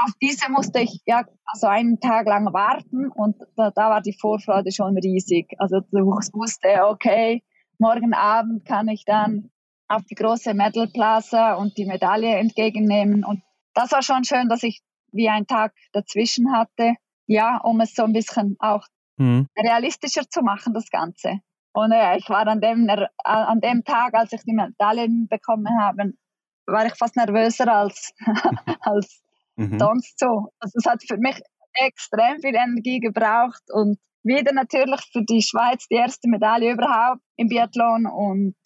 auf, diese musste ich ja also einen Tag lang warten und da, da war die Vorfreude schon riesig. Also ich wusste, okay, morgen Abend kann ich dann auf die große Medal Plaza und die Medaille entgegennehmen. Und das war schon schön, dass ich wie einen Tag dazwischen hatte, ja, um es so ein bisschen auch mhm. realistischer zu machen, das Ganze. Und ja, ich war an dem, an dem Tag, als ich die Medaillen bekommen habe, war ich fast nervöser als, [LAUGHS] als mhm. sonst so. Also es hat für mich extrem viel Energie gebraucht und wieder natürlich für die Schweiz die erste Medaille überhaupt im Biathlon und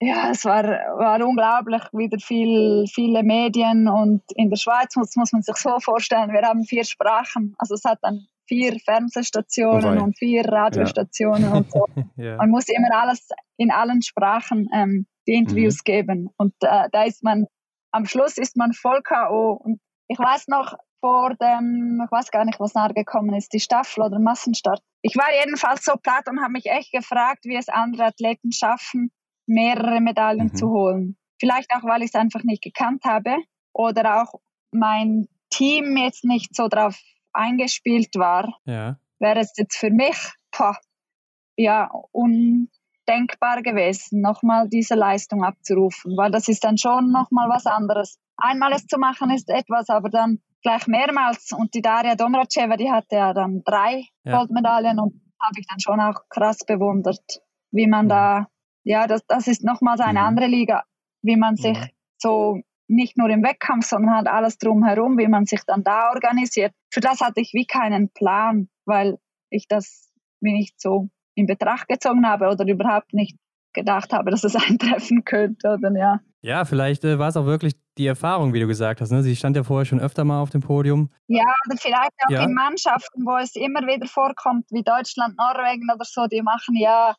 ja, es war, war unglaublich, wieder viel, viele Medien und in der Schweiz muss, muss man sich so vorstellen, wir haben vier Sprachen, also es hat dann vier Fernsehstationen oh und vier Radiostationen ja. und so. [LAUGHS] ja. Man muss immer alles in allen Sprachen ähm, die Interviews mhm. geben. Und äh, da ist man, am Schluss ist man voll K.O. Und ich weiß noch, vor dem, ich weiß gar nicht, was nachgekommen ist, die Staffel oder Massenstart. Ich war jedenfalls so platt und habe mich echt gefragt, wie es andere Athleten schaffen, mehrere Medaillen mhm. zu holen. Vielleicht auch, weil ich es einfach nicht gekannt habe oder auch mein Team jetzt nicht so drauf eingespielt war, ja. wäre es jetzt für mich boah, ja, undenkbar gewesen, nochmal diese Leistung abzurufen, weil das ist dann schon nochmal was anderes. Einmal es zu machen ist etwas, aber dann gleich mehrmals. Und die Daria Domracheva, die hatte ja dann drei ja. Goldmedaillen und habe ich dann schon auch krass bewundert, wie man mhm. da, ja, das, das ist nochmals eine mhm. andere Liga, wie man sich mhm. so nicht nur im Wettkampf, sondern halt alles drumherum, wie man sich dann da organisiert. Für das hatte ich wie keinen Plan, weil ich das mir nicht so in Betracht gezogen habe oder überhaupt nicht gedacht habe, dass es [LAUGHS] eintreffen könnte. Oder, ja. ja, vielleicht äh, war es auch wirklich die Erfahrung, wie du gesagt hast. Ne? Sie stand ja vorher schon öfter mal auf dem Podium. Ja, oder vielleicht auch ja. in Mannschaften, wo es immer wieder vorkommt, wie Deutschland, Norwegen oder so, die machen ja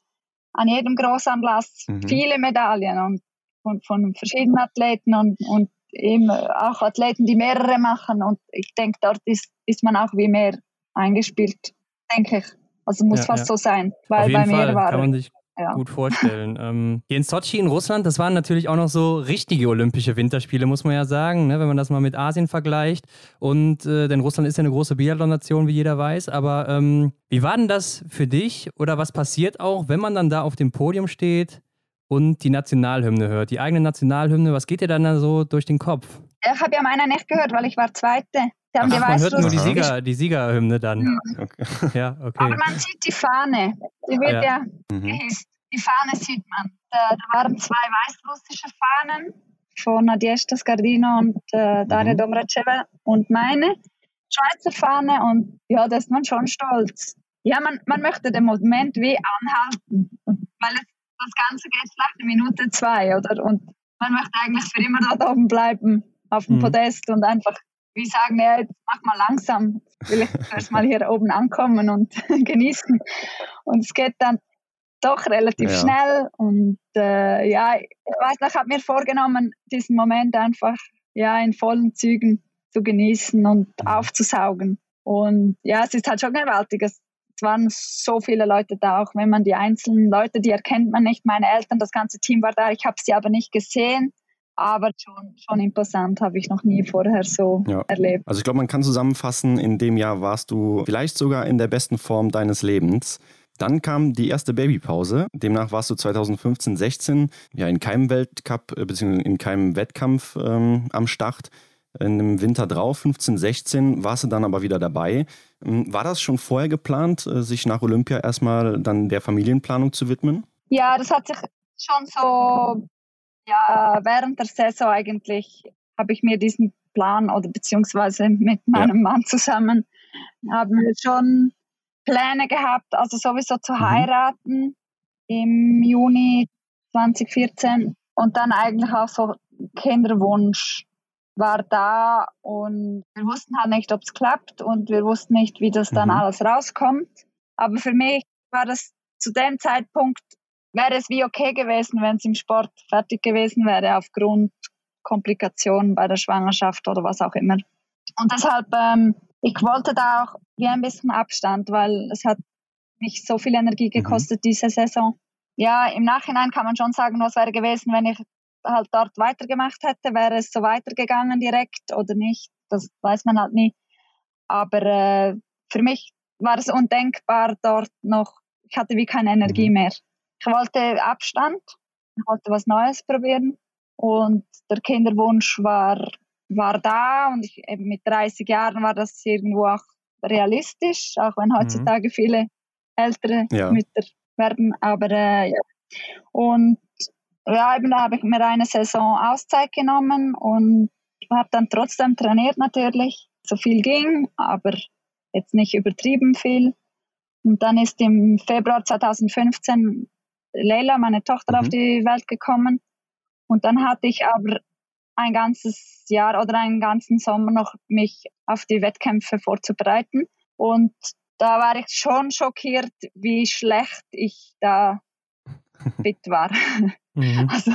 an jedem Großanlass mhm. viele Medaillen. Und von, von verschiedenen Athleten und, und eben auch Athleten, die mehrere machen. Und ich denke, dort ist, ist man auch wie mehr eingespielt, denke ich. Also muss ja, fast ja. so sein, weil bei mir Fall war. Kann man sich ja. gut vorstellen. [LAUGHS] ähm, in Sochi in Russland, das waren natürlich auch noch so richtige Olympische Winterspiele, muss man ja sagen, ne, wenn man das mal mit Asien vergleicht. Und äh, denn Russland ist ja eine große Biathlon-Nation, wie jeder weiß. Aber ähm, wie war denn das für dich oder was passiert auch, wenn man dann da auf dem Podium steht? Und die Nationalhymne hört, die eigene Nationalhymne, was geht dir dann da so durch den Kopf? Ich habe ja meine nicht gehört, weil ich war Zweite. Sie haben Ach, man hört nur die, Sieger, die Siegerhymne dann. Okay. Ja, okay. Aber man sieht die Fahne. Die wird ja, ja mhm. gehisst. Die Fahne sieht man. Da, da waren zwei weißrussische Fahnen von Nadezhda Skardino und äh, Daria mhm. Domracheva und meine Schweizer Fahne und ja, da ist man schon stolz. Ja, man, man möchte den Moment wie anhalten, weil es das Ganze geht vielleicht eine Minute, zwei, oder? Und man möchte eigentlich für immer dort oben bleiben, auf dem mhm. Podest und einfach wie sagen, ja, jetzt mach mal langsam, will ich [LAUGHS] erst mal hier oben ankommen und [LAUGHS] genießen. Und es geht dann doch relativ ja. schnell und äh, ja, ich weiß noch, ich habe mir vorgenommen, diesen Moment einfach ja in vollen Zügen zu genießen und mhm. aufzusaugen. Und ja, es ist halt schon gewaltig. Es es waren so viele Leute da, auch wenn man die einzelnen Leute, die erkennt man nicht. Meine Eltern, das ganze Team war da. Ich habe sie aber nicht gesehen. Aber schon, schon imposant, habe ich noch nie vorher so ja. erlebt. Also ich glaube, man kann zusammenfassen, in dem Jahr warst du vielleicht sogar in der besten Form deines Lebens. Dann kam die erste Babypause. Demnach warst du 2015, 16 ja in keinem Weltcup äh, bzw. in keinem Wettkampf ähm, am Start. In dem Winter drauf, 15, 16, warst du dann aber wieder dabei. Ähm, war das schon vorher geplant, äh, sich nach Olympia erstmal dann der Familienplanung zu widmen? Ja, das hat sich schon so, ja, während der Saison eigentlich habe ich mir diesen Plan oder beziehungsweise mit meinem ja. Mann zusammen haben wir schon Pläne gehabt, also sowieso zu mhm. heiraten im Juni 2014 und dann eigentlich auch so Kinderwunsch war da und wir wussten halt nicht, ob es klappt und wir wussten nicht, wie das dann mhm. alles rauskommt. Aber für mich war das zu dem Zeitpunkt, wäre es wie okay gewesen, wenn es im Sport fertig gewesen wäre, aufgrund Komplikationen bei der Schwangerschaft oder was auch immer. Und deshalb, ähm, ich wollte da auch wie ein bisschen Abstand, weil es hat mich so viel Energie mhm. gekostet, mhm. diese Saison. Ja, im Nachhinein kann man schon sagen, was wäre gewesen, wenn ich halt dort weitergemacht hätte, wäre es so weitergegangen direkt oder nicht. Das weiß man halt nie. Aber äh, für mich war es undenkbar dort noch, ich hatte wie keine Energie mhm. mehr. Ich wollte Abstand, ich wollte was Neues probieren und der Kinderwunsch war, war da und ich, eben mit 30 Jahren war das irgendwo auch realistisch, auch wenn mhm. heutzutage mhm. viele ältere ja. Mütter werden. Aber äh, ja. Und ja, eben da habe ich mir eine Saison Auszeit genommen und habe dann trotzdem trainiert natürlich, so viel ging, aber jetzt nicht übertrieben viel. Und dann ist im Februar 2015 Leila, meine Tochter, mhm. auf die Welt gekommen. Und dann hatte ich aber ein ganzes Jahr oder einen ganzen Sommer noch mich auf die Wettkämpfe vorzubereiten. Und da war ich schon schockiert, wie schlecht ich da [LAUGHS] fit war. Mhm. Also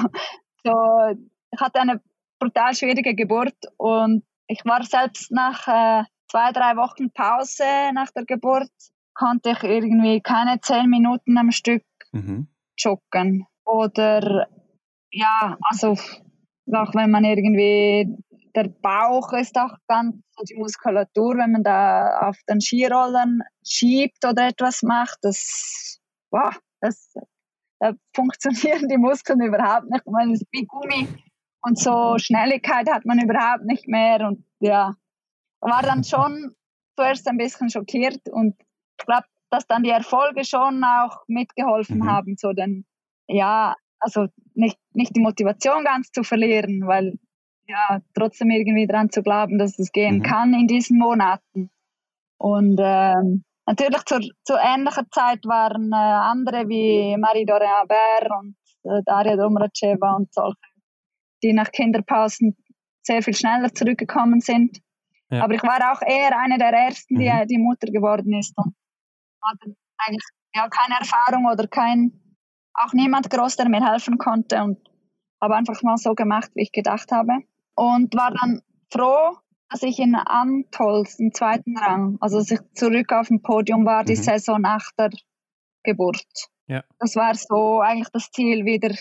so, ich hatte eine brutal schwierige Geburt und ich war selbst nach äh, zwei, drei Wochen Pause nach der Geburt, konnte ich irgendwie keine zehn Minuten am Stück mhm. joggen. Oder ja, also auch wenn man irgendwie, der Bauch ist auch ganz, die Muskulatur, wenn man da auf den Skirollern schiebt oder etwas macht, das, wow, das da funktionieren die Muskeln überhaupt nicht. Man ist wie Gummi und so Schnelligkeit hat man überhaupt nicht mehr und ja, war dann schon zuerst ein bisschen schockiert und ich glaube, dass dann die Erfolge schon auch mitgeholfen mhm. haben, so den, ja, also nicht, nicht die Motivation ganz zu verlieren, weil ja, trotzdem irgendwie dran zu glauben, dass es gehen mhm. kann in diesen Monaten. Und ähm, Natürlich zur, zu ähnlicher Zeit waren äh, andere wie Marie-Dore Aber und äh, Daria Domracheva und solche, die nach Kinderpausen sehr viel schneller zurückgekommen sind. Ja. Aber ich war auch eher eine der ersten, die, mhm. die Mutter geworden ist und hatte eigentlich ja, keine Erfahrung oder kein, auch niemand groß, der mir helfen konnte und habe einfach mal so gemacht, wie ich gedacht habe. Und war dann froh, dass ich in Antols im zweiten Rang, also dass ich zurück auf dem Podium war, die mhm. Saison nach der Geburt. Ja. Das war so eigentlich das Ziel, wieder,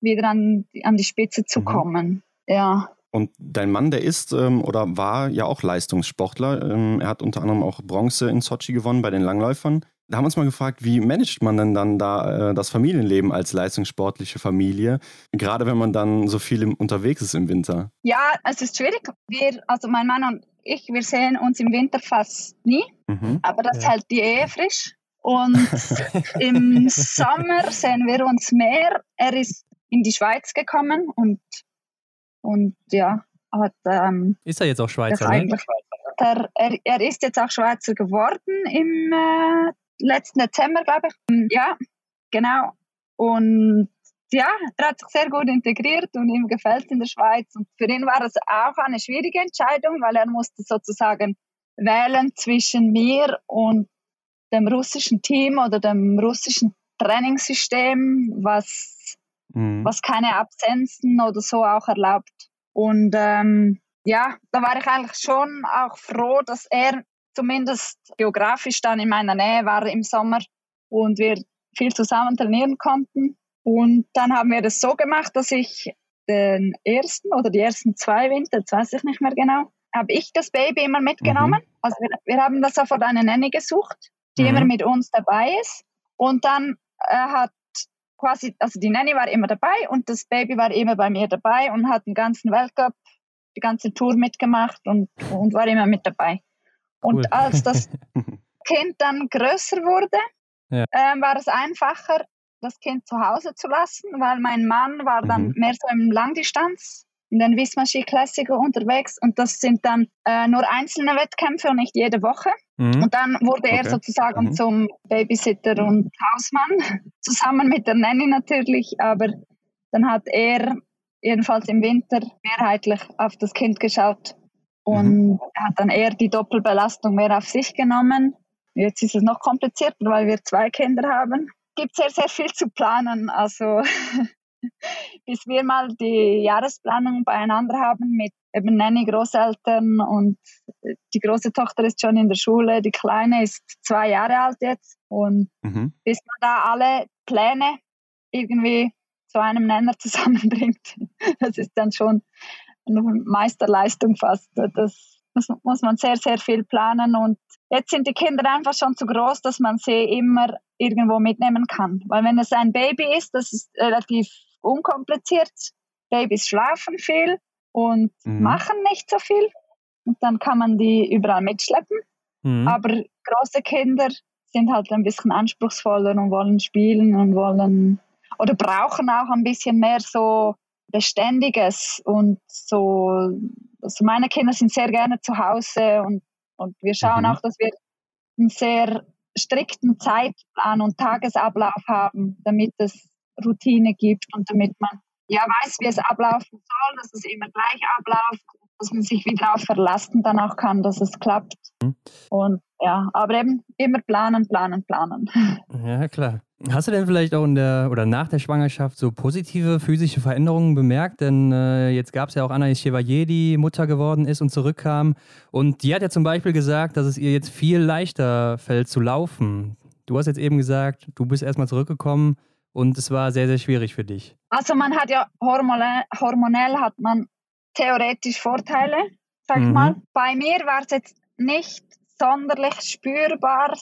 wieder an, an die Spitze zu mhm. kommen. Ja. Und dein Mann, der ist ähm, oder war ja auch Leistungssportler. Ähm, er hat unter anderem auch Bronze in Sochi gewonnen bei den Langläufern. Da haben wir uns mal gefragt, wie managt man denn dann da äh, das Familienleben als leistungssportliche Familie, gerade wenn man dann so viel im, unterwegs ist im Winter? Ja, es ist schwierig. Wir, also mein Mann und ich, wir sehen uns im Winter fast nie, mhm. aber das ja. hält die Ehe frisch. Und [LAUGHS] im Sommer sehen wir uns mehr. Er ist in die Schweiz gekommen und, und ja, hat. Ähm, ist er jetzt auch Schweizer? Ne? Der, er, er, ist jetzt auch Schweizer geworden im äh, letzten Dezember, glaube ich. Mm, ja, genau. Und ja, er hat sich sehr gut integriert und ihm gefällt es in der Schweiz. Und für ihn war es auch eine schwierige Entscheidung, weil er musste sozusagen wählen zwischen mir und dem russischen Team oder dem russischen Trainingssystem, was, mhm. was keine Absenzen oder so auch erlaubt. Und ähm, ja, da war ich eigentlich schon auch froh, dass er zumindest geografisch dann in meiner Nähe war im Sommer und wir viel zusammen trainieren konnten. Und dann haben wir das so gemacht, dass ich den ersten oder die ersten zwei Winter, das weiß ich nicht mehr genau, habe ich das Baby immer mitgenommen. Mhm. Also wir, wir, haben da sofort eine Nanny gesucht, die mhm. immer mit uns dabei ist. Und dann äh, hat quasi, also die Nanny war immer dabei und das Baby war immer bei mir dabei und hat den ganzen Weltcup, die ganze Tour mitgemacht und, und war immer mit dabei. Und cool. als das [LAUGHS] Kind dann größer wurde, ja. äh, war es einfacher, das Kind zu Hause zu lassen, weil mein Mann war dann mhm. mehr so im Langdistanz in den Wismar Ski Classic unterwegs und das sind dann äh, nur einzelne Wettkämpfe und nicht jede Woche. Mhm. Und dann wurde okay. er sozusagen mhm. zum Babysitter und Hausmann, [LAUGHS] zusammen mit der Nanny natürlich, aber dann hat er jedenfalls im Winter mehrheitlich auf das Kind geschaut und mhm. hat dann eher die Doppelbelastung mehr auf sich genommen. Jetzt ist es noch komplizierter, weil wir zwei Kinder haben. Es gibt sehr, sehr viel zu planen. Also [LAUGHS] bis wir mal die Jahresplanung beieinander haben mit eben Nanny, Großeltern und die große Tochter ist schon in der Schule, die kleine ist zwei Jahre alt jetzt und mhm. bis man da alle Pläne irgendwie zu einem Nenner [LAUGHS] zusammenbringt, das ist dann schon eine Meisterleistung fast. Das, muss man sehr, sehr viel planen und jetzt sind die Kinder einfach schon zu groß, dass man sie immer irgendwo mitnehmen kann. Weil wenn es ein Baby ist, das ist relativ unkompliziert. Babys schlafen viel und mhm. machen nicht so viel. Und dann kann man die überall mitschleppen. Mhm. Aber große Kinder sind halt ein bisschen anspruchsvoller und wollen spielen und wollen oder brauchen auch ein bisschen mehr so Beständiges und so. Also meine Kinder sind sehr gerne zu Hause und, und wir schauen mhm. auch, dass wir einen sehr strikten Zeitplan und Tagesablauf haben, damit es Routine gibt und damit man ja weiß, wie es ablaufen soll, dass es immer gleich abläuft, dass man sich wieder darauf verlassen dann auch kann, dass es klappt. Mhm. Und ja, aber eben immer planen, planen, planen. Ja, klar. Hast du denn vielleicht auch in der oder nach der Schwangerschaft so positive physische Veränderungen bemerkt? Denn äh, jetzt gab es ja auch Anaïs Chevalier, die Mutter geworden ist und zurückkam. Und die hat ja zum Beispiel gesagt, dass es ihr jetzt viel leichter fällt zu laufen. Du hast jetzt eben gesagt, du bist erstmal zurückgekommen und es war sehr, sehr schwierig für dich. Also man hat ja hormonell, hormonell hat man theoretisch Vorteile, sag ich mhm. mal. Bei mir war es jetzt nicht sonderlich spürbar.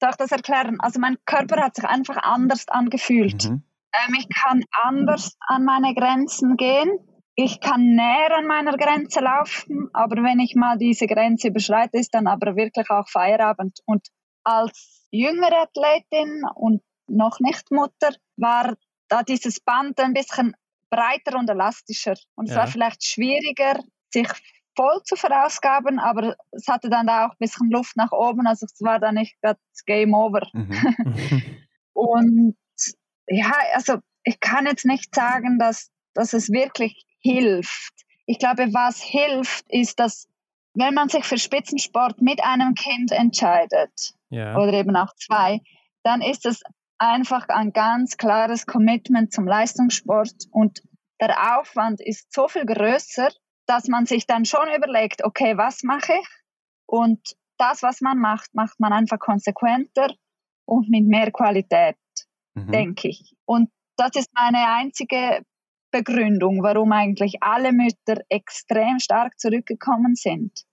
Ich das erklären? Also mein Körper hat sich einfach anders angefühlt. Mhm. Ähm, ich kann anders an meine Grenzen gehen. Ich kann näher an meiner Grenze laufen, aber wenn ich mal diese Grenze überschreite, ist dann aber wirklich auch Feierabend. Und als jüngere Athletin und noch nicht Mutter, war da dieses Band ein bisschen breiter und elastischer. Und es ja. war vielleicht schwieriger, sich voll zu verausgaben, aber es hatte dann da auch ein bisschen Luft nach oben, also es war dann nicht das Game Over. [LAUGHS] Mhm. und ja, also ich kann jetzt nicht sagen, dass, dass es wirklich hilft. Ich glaube, was hilft, ist, dass wenn man sich für Spitzensport mit einem Kind entscheidet, ja. oder eben auch zwei, dann ist es einfach ein ganz klares Commitment zum Leistungssport und der Aufwand ist so viel größer, dass man sich dann schon überlegt, okay, was mache ich? Und das, was man macht, macht man einfach konsequenter und mit mehr Qualität, mhm. denke ich. Und das ist meine einzige Begründung, warum eigentlich alle Mütter extrem stark zurückgekommen sind,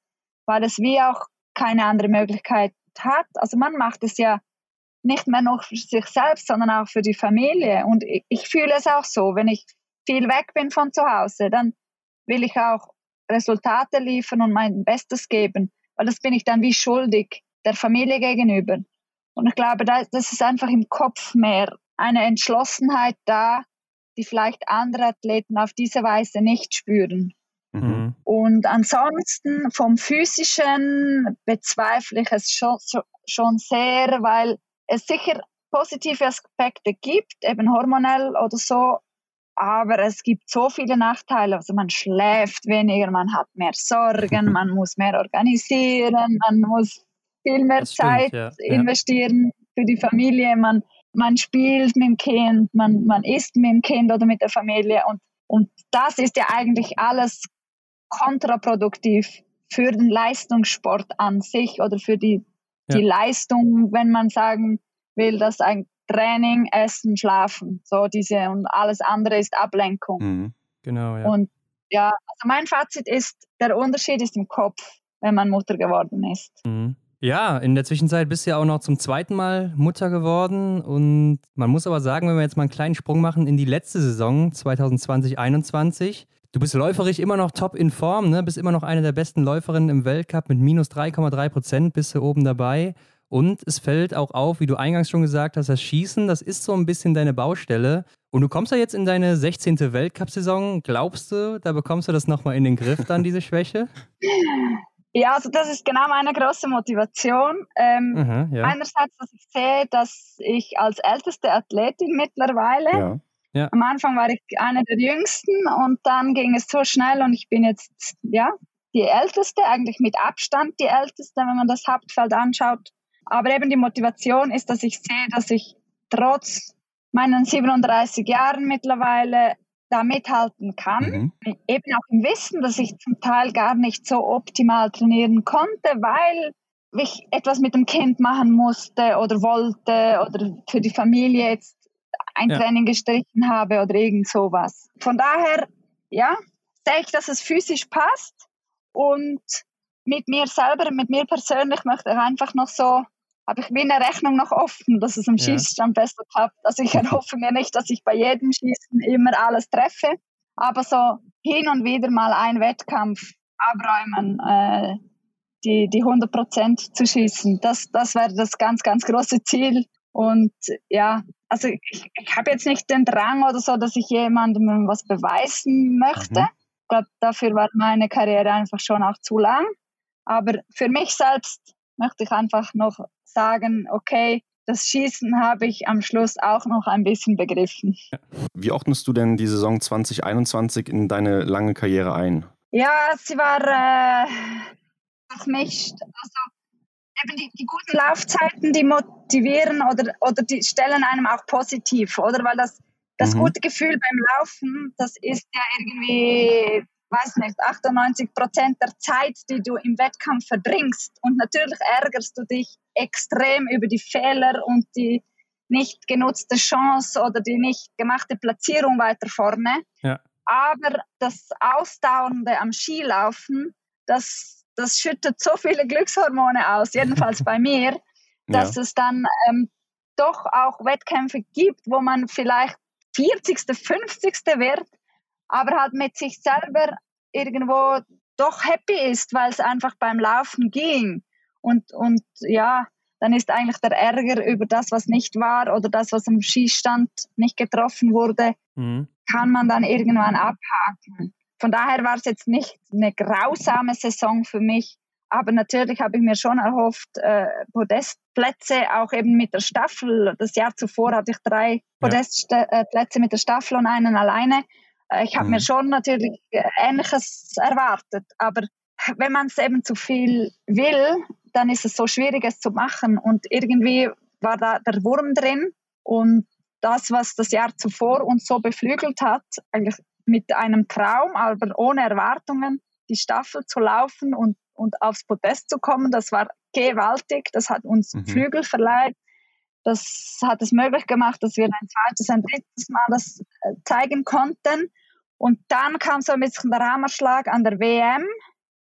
weil es wie auch keine andere Möglichkeit hat. Also man macht es ja nicht mehr nur für sich selbst, sondern auch für die Familie. Und ich, ich fühle es auch so, wenn ich viel weg bin von zu Hause, dann will ich auch Resultate liefern und mein Bestes geben, weil das bin ich dann wie schuldig der Familie gegenüber. Und ich glaube, das ist einfach im Kopf mehr eine Entschlossenheit da, die vielleicht andere Athleten auf diese Weise nicht spüren. Mhm. Und ansonsten vom physischen bezweifle ich es schon, schon sehr, weil es sicher positive Aspekte gibt, eben hormonell oder so, aber es gibt so viele Nachteile. Also man schläft weniger, man hat mehr Sorgen, [LAUGHS] man muss mehr organisieren, man muss viel mehr das Zeit stimmt, ja. investieren für die Familie. Man, man spielt mit dem Kind, man, man isst mit dem Kind oder mit der Familie. Und, und das ist ja eigentlich alles kontraproduktiv für den Leistungssport an sich oder für die, ja. die Leistung, wenn man sagen will, dass ein Training, Essen, Schlafen, so diese und alles andere ist Ablenkung. Mhm. Genau, ja. Und ja, also mein Fazit ist, der Unterschied ist im Kopf, wenn man Mutter geworden ist. Mhm. Ja, in der Zwischenzeit bist du ja auch noch zum zweiten Mal Mutter geworden. Und man muss aber sagen, wenn wir jetzt mal einen kleinen Sprung machen in die letzte Saison 2020-21, du bist läuferisch immer noch top in Form, ne? bist immer noch eine der besten Läuferinnen im Weltcup mit minus 3,3 Prozent, bist du oben dabei. Und es fällt auch auf, wie du eingangs schon gesagt hast, das Schießen, das ist so ein bisschen deine Baustelle. Und du kommst ja jetzt in deine 16. Weltcup-Saison. Glaubst du, da bekommst du das nochmal in den Griff, dann diese Schwäche? [LAUGHS] Ja, also das ist genau meine große Motivation. Ähm, Aha, ja. Einerseits, dass ich sehe, dass ich als älteste Athletin mittlerweile, ja. Ja. am Anfang war ich eine der jüngsten und dann ging es so schnell und ich bin jetzt, ja, die älteste, eigentlich mit Abstand die älteste, wenn man das Hauptfeld anschaut. Aber eben die Motivation ist, dass ich sehe, dass ich trotz meinen 37 Jahren mittlerweile da mithalten kann. Mhm. Eben auch im Wissen, dass ich zum Teil gar nicht so optimal trainieren konnte, weil ich etwas mit dem Kind machen musste oder wollte oder für die Familie jetzt ein ja. Training gestrichen habe oder irgend sowas. Von daher, ja, sehe ich, dass es physisch passt und mit mir selber, mit mir persönlich möchte ich einfach noch so habe ich wie eine Rechnung noch offen, dass es am ja. Schießstand besser klappt. Also ich [LAUGHS] erhoffe mir nicht, dass ich bei jedem Schießen immer alles treffe, aber so hin und wieder mal einen Wettkampf abräumen, äh, die, die 100 Prozent zu schießen, das, das wäre das ganz, ganz große Ziel. Und ja, also ich, ich habe jetzt nicht den Drang oder so, dass ich jemandem was beweisen möchte. Mhm. Ich glaube, dafür war meine Karriere einfach schon auch zu lang. Aber für mich selbst möchte ich einfach noch sagen, okay, das Schießen habe ich am Schluss auch noch ein bisschen begriffen. Wie ordnest du denn die Saison 2021 in deine lange Karriere ein? Ja, sie war äh, durchmischt. Also eben die, die, guten Laufzeiten, die motivieren oder, oder die stellen einem auch positiv, oder? Weil das, das mhm. gute Gefühl beim Laufen, das ist ja irgendwie weiß nicht, 98 Prozent der Zeit, die du im Wettkampf verbringst. Und natürlich ärgerst du dich extrem über die Fehler und die nicht genutzte Chance oder die nicht gemachte Platzierung weiter vorne. Ja. Aber das Ausdauernde am Skilaufen, das, das schüttet so viele Glückshormone aus, jedenfalls [LAUGHS] bei mir, dass ja. es dann ähm, doch auch Wettkämpfe gibt, wo man vielleicht 40., 50. wird aber halt mit sich selber irgendwo doch happy ist, weil es einfach beim Laufen ging. Und, und ja, dann ist eigentlich der Ärger über das, was nicht war oder das, was am Schießstand nicht getroffen wurde, mhm. kann man dann irgendwann abhaken. Von daher war es jetzt nicht eine grausame Saison für mich, aber natürlich habe ich mir schon erhofft, äh, Podestplätze, auch eben mit der Staffel. Das Jahr zuvor hatte ich drei Podestplätze mit der Staffel und einen alleine. Äh, ich habe mhm. mir schon natürlich äh, Ähnliches erwartet, aber wenn man es eben zu viel will, dann ist es so schwierig, es zu machen. Und irgendwie war da der Wurm drin und das, was das Jahr zuvor uns so beflügelt hat, eigentlich mit einem Traum, aber ohne Erwartungen, die Staffel zu laufen und, und aufs Podest zu kommen, das war gewaltig. Das hat uns mhm. Flügel verleiht. Das hat es möglich gemacht, dass wir ein zweites, ein drittes Mal das äh, zeigen konnten. Und dann kam so ein bisschen der Hammerschlag an der WM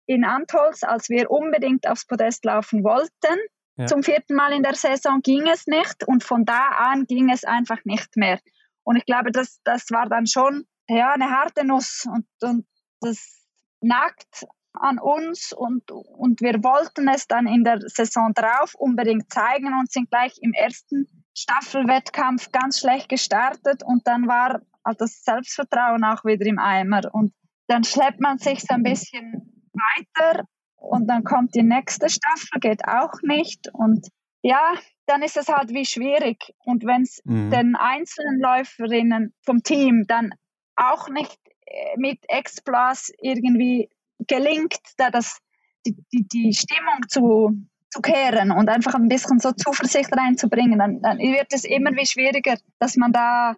in Antholz, als wir unbedingt aufs Podest laufen wollten. Ja. Zum vierten Mal in der Saison ging es nicht und von da an ging es einfach nicht mehr. Und ich glaube, das, das war dann schon ja, eine harte Nuss und, und das nagt an uns und, und wir wollten es dann in der Saison drauf unbedingt zeigen und sind gleich im ersten Staffelwettkampf ganz schlecht gestartet und dann war das Selbstvertrauen auch wieder im Eimer und dann schleppt man sich so ein bisschen weiter und dann kommt die nächste Staffel, geht auch nicht und ja, dann ist es halt wie schwierig und wenn es mhm. den einzelnen Läuferinnen vom Team dann auch nicht äh, mit Explas irgendwie gelingt, da das, die, die, die Stimmung zu, zu kehren und einfach ein bisschen so Zuversicht reinzubringen, dann, dann wird es immer wie schwieriger, dass man da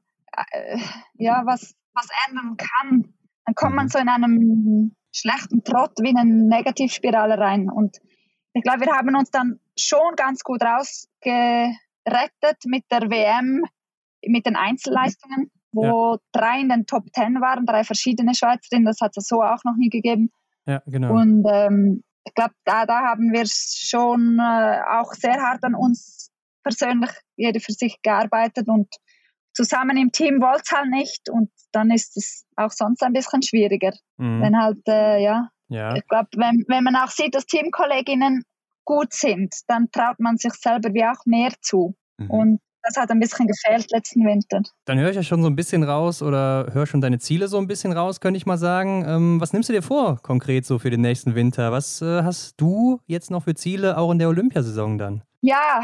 äh, ja, was, was ändern kann. Dann kommt man mhm. so in einem schlechten Trott wie eine Negativspirale rein. Und ich glaube, wir haben uns dann schon ganz gut rausgerettet mit der WM, mit den Einzelleistungen, wo ja. drei in den Top Ten waren, drei verschiedene Schweizerinnen, das hat es so auch noch nie gegeben. Ja, genau. Und ähm, ich glaube, da, da haben wir schon äh, auch sehr hart an uns persönlich, jeder für sich gearbeitet und zusammen im Team wollte es halt nicht und dann ist es auch sonst ein bisschen schwieriger. Mhm. Wenn halt, äh, ja, ja, ich glaube, wenn, wenn man auch sieht, dass Teamkolleginnen gut sind, dann traut man sich selber wie auch mehr zu. Mhm. Und das hat ein bisschen gefehlt letzten Winter. Dann höre ich ja schon so ein bisschen raus oder höre schon deine Ziele so ein bisschen raus, könnte ich mal sagen. Ähm, was nimmst du dir vor konkret so für den nächsten Winter? Was äh, hast du jetzt noch für Ziele auch in der Olympiasaison dann? Ja,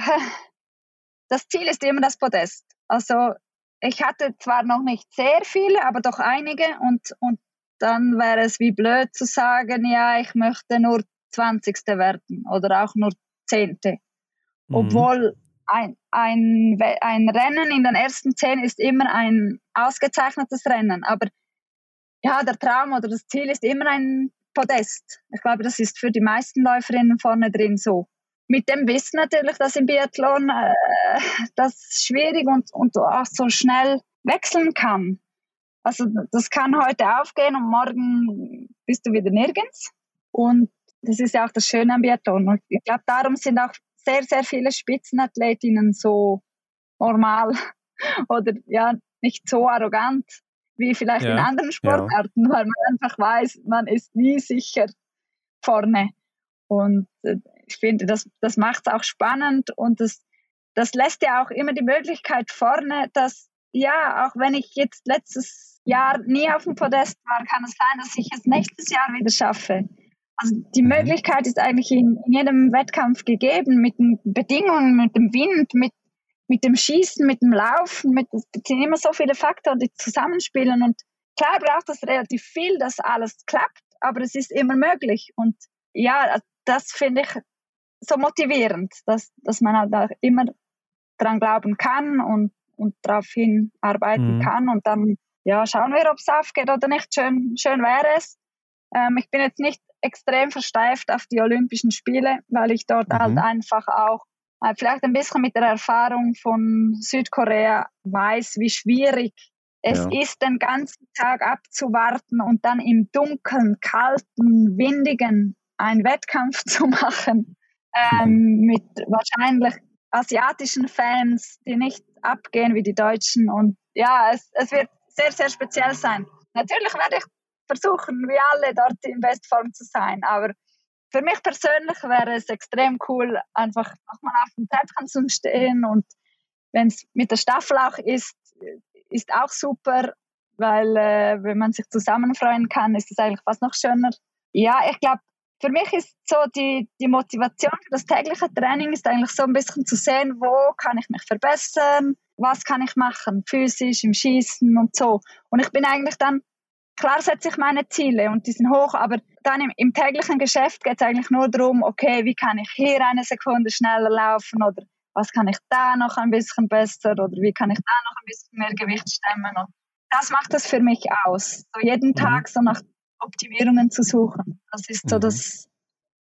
[LAUGHS] das Ziel ist immer das Podest. Also ich hatte zwar noch nicht sehr viele, aber doch einige und, und dann wäre es wie blöd zu sagen, ja, ich möchte nur 20. werden oder auch nur 10. Mhm. Obwohl ein, ein, ein Rennen in den ersten 10 ist immer ein ausgezeichnetes Rennen, aber ja, der Traum oder das Ziel ist immer ein Podest. Ich glaube, das ist für die meisten Läuferinnen vorne drin so. Mit dem Wissen natürlich, dass im Biathlon äh, das schwierig und, und auch so schnell wechseln kann. Also das kann heute aufgehen und morgen bist du wieder nirgends. Und das ist ja auch das Schöne am Biathlon. Und ich glaube, darum sind auch sehr, sehr viele Spitzenathletinnen so normal [LAUGHS] oder ja, nicht so arrogant wie vielleicht ja, in anderen Sportarten, ja. weil man einfach weiß, man ist nie sicher vorne. Und äh, ich finde, das, das macht es auch spannend und das, das lässt ja auch immer die Möglichkeit vorne, dass, ja, auch wenn ich jetzt letztes Jahr nie auf dem Podest war, kann es sein, dass ich es nächstes Jahr wieder schaffe. Also die mhm. Möglichkeit ist eigentlich in, in, jedem Wettkampf gegeben, mit den Bedingungen, mit dem Wind, mit, mit dem Schießen, mit dem Laufen, mit, es sind immer so viele Faktoren, die zusammenspielen. Und klar braucht es relativ viel, dass alles klappt, aber es ist immer möglich. Und ja, das finde ich so motivierend, dass, dass man halt auch immer dran glauben kann und, und darauf hinarbeiten mhm. kann. Und dann ja, schauen wir, ob es aufgeht oder nicht. Schön, schön wäre es. Ähm, ich bin jetzt nicht extrem versteift auf die Olympischen Spiele, weil ich dort mhm. halt einfach auch äh, vielleicht ein bisschen mit der Erfahrung von Südkorea weiß, wie schwierig es ja. ist, den ganzen Tag abzuwarten und dann im dunkeln, kalten, windigen einen Wettkampf [LAUGHS] zu machen ähm, mhm. mit wahrscheinlich asiatischen Fans, die nicht abgehen wie die Deutschen. Und ja, es, es wird sehr, sehr speziell sein. Natürlich werde ich versuchen, wie alle dort in Bestform zu sein. Aber für mich persönlich wäre es extrem cool, einfach nochmal auf dem Treppchen zu stehen und wenn es mit der Staffel auch ist, ist auch super, weil äh, wenn man sich zusammen freuen kann, ist es eigentlich fast noch schöner. Ja, ich glaube, für mich ist so die, die Motivation für das tägliche Training ist eigentlich so ein bisschen zu sehen, wo kann ich mich verbessern, was kann ich machen, physisch, im Schießen und so. Und ich bin eigentlich dann klar setze ich meine Ziele und die sind hoch, aber dann im, im täglichen Geschäft geht es eigentlich nur darum, okay, wie kann ich hier eine Sekunde schneller laufen oder was kann ich da noch ein bisschen besser oder wie kann ich da noch ein bisschen mehr Gewicht stemmen und das macht es für mich aus, so jeden mhm. Tag so nach Optimierungen zu suchen. Das ist so mhm. das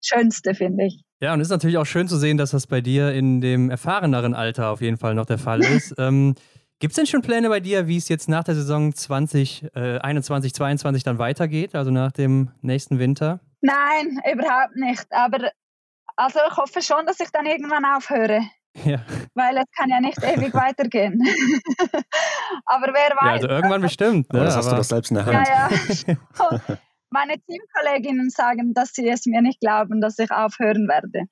Schönste, finde ich. Ja, und es ist natürlich auch schön zu sehen, dass das bei dir in dem erfahreneren Alter auf jeden Fall noch der Fall [LAUGHS] ist. ähm, Gibt es denn schon Pläne bei dir, wie es jetzt nach der Saison 2021, äh, 2022 dann weitergeht, also nach dem nächsten Winter? Nein, überhaupt nicht. Aber also ich hoffe schon, dass ich dann irgendwann aufhöre. [LAUGHS] Ja. Weil es kann ja nicht [LAUGHS] ewig weitergehen. [LAUGHS] aber wer weiß. Ja, also irgendwann bestimmt. Ne? Aber das hast du doch selbst in der Hand. Ja, ja. Meine Teamkolleginnen sagen, dass sie es mir nicht glauben, dass ich aufhören werde.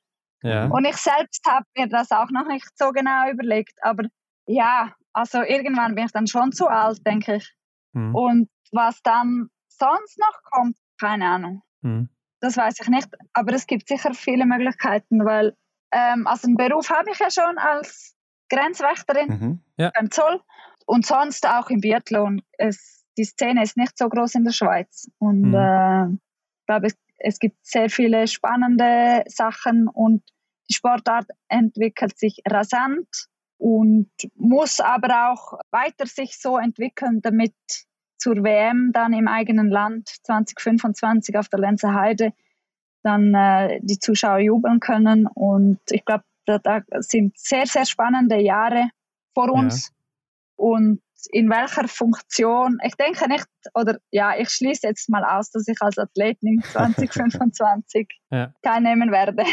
Ja. Und ich selbst habe mir das auch noch nicht so genau überlegt. Aber ja, also irgendwann bin ich dann schon zu alt, denke ich. Mhm. Und was dann sonst noch kommt, keine Ahnung. Mhm. Das weiß ich nicht. Aber es gibt sicher viele Möglichkeiten, weil ähm, also einen Beruf habe ich ja schon als Grenzwächterin mhm. ja. beim Zoll und sonst auch im Biathlon. Es, die Szene ist nicht so groß in der Schweiz und mhm. äh, ich glaube, es, es gibt sehr viele spannende Sachen und die Sportart entwickelt sich rasant und muss aber auch weiter sich so entwickeln, damit zur WM dann im eigenen Land 2025 auf der Lenzer Heide dann äh, die Zuschauer jubeln können. Und ich glaube, da, da, sind sehr, sehr spannende Jahre vor uns. Ja. Und in welcher Funktion. Ich denke nicht, oder ja, ich schließe jetzt mal aus, dass ich als Athletin [LAUGHS] 2025 ja. teilnehmen werde.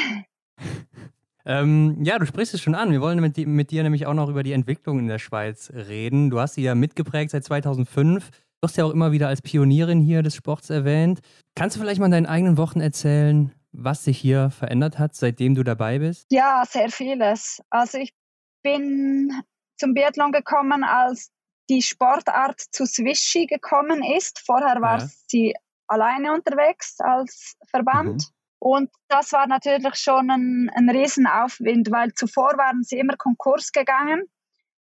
Ähm, ja, du sprichst es schon an. Wir wollen mit, mit, dir nämlich auch noch über die Entwicklung in der Schweiz reden. Du hast sie ja mitgeprägt seit 2005. Du wirst ja auch immer wieder als Pionierin hier des Sports erwähnt. Kannst du vielleicht mal in deinen eigenen Worten erzählen, was sich hier verändert hat, seitdem du dabei bist? Ja, sehr vieles. Also ich bin zum Biathlon gekommen, als die Sportart zu Swishy gekommen ist. Vorher war ja. sie alleine unterwegs als Verband. Mhm. Und das war natürlich schon ein, ein Riesenaufwind, weil zuvor waren sie immer Konkurs gegangen,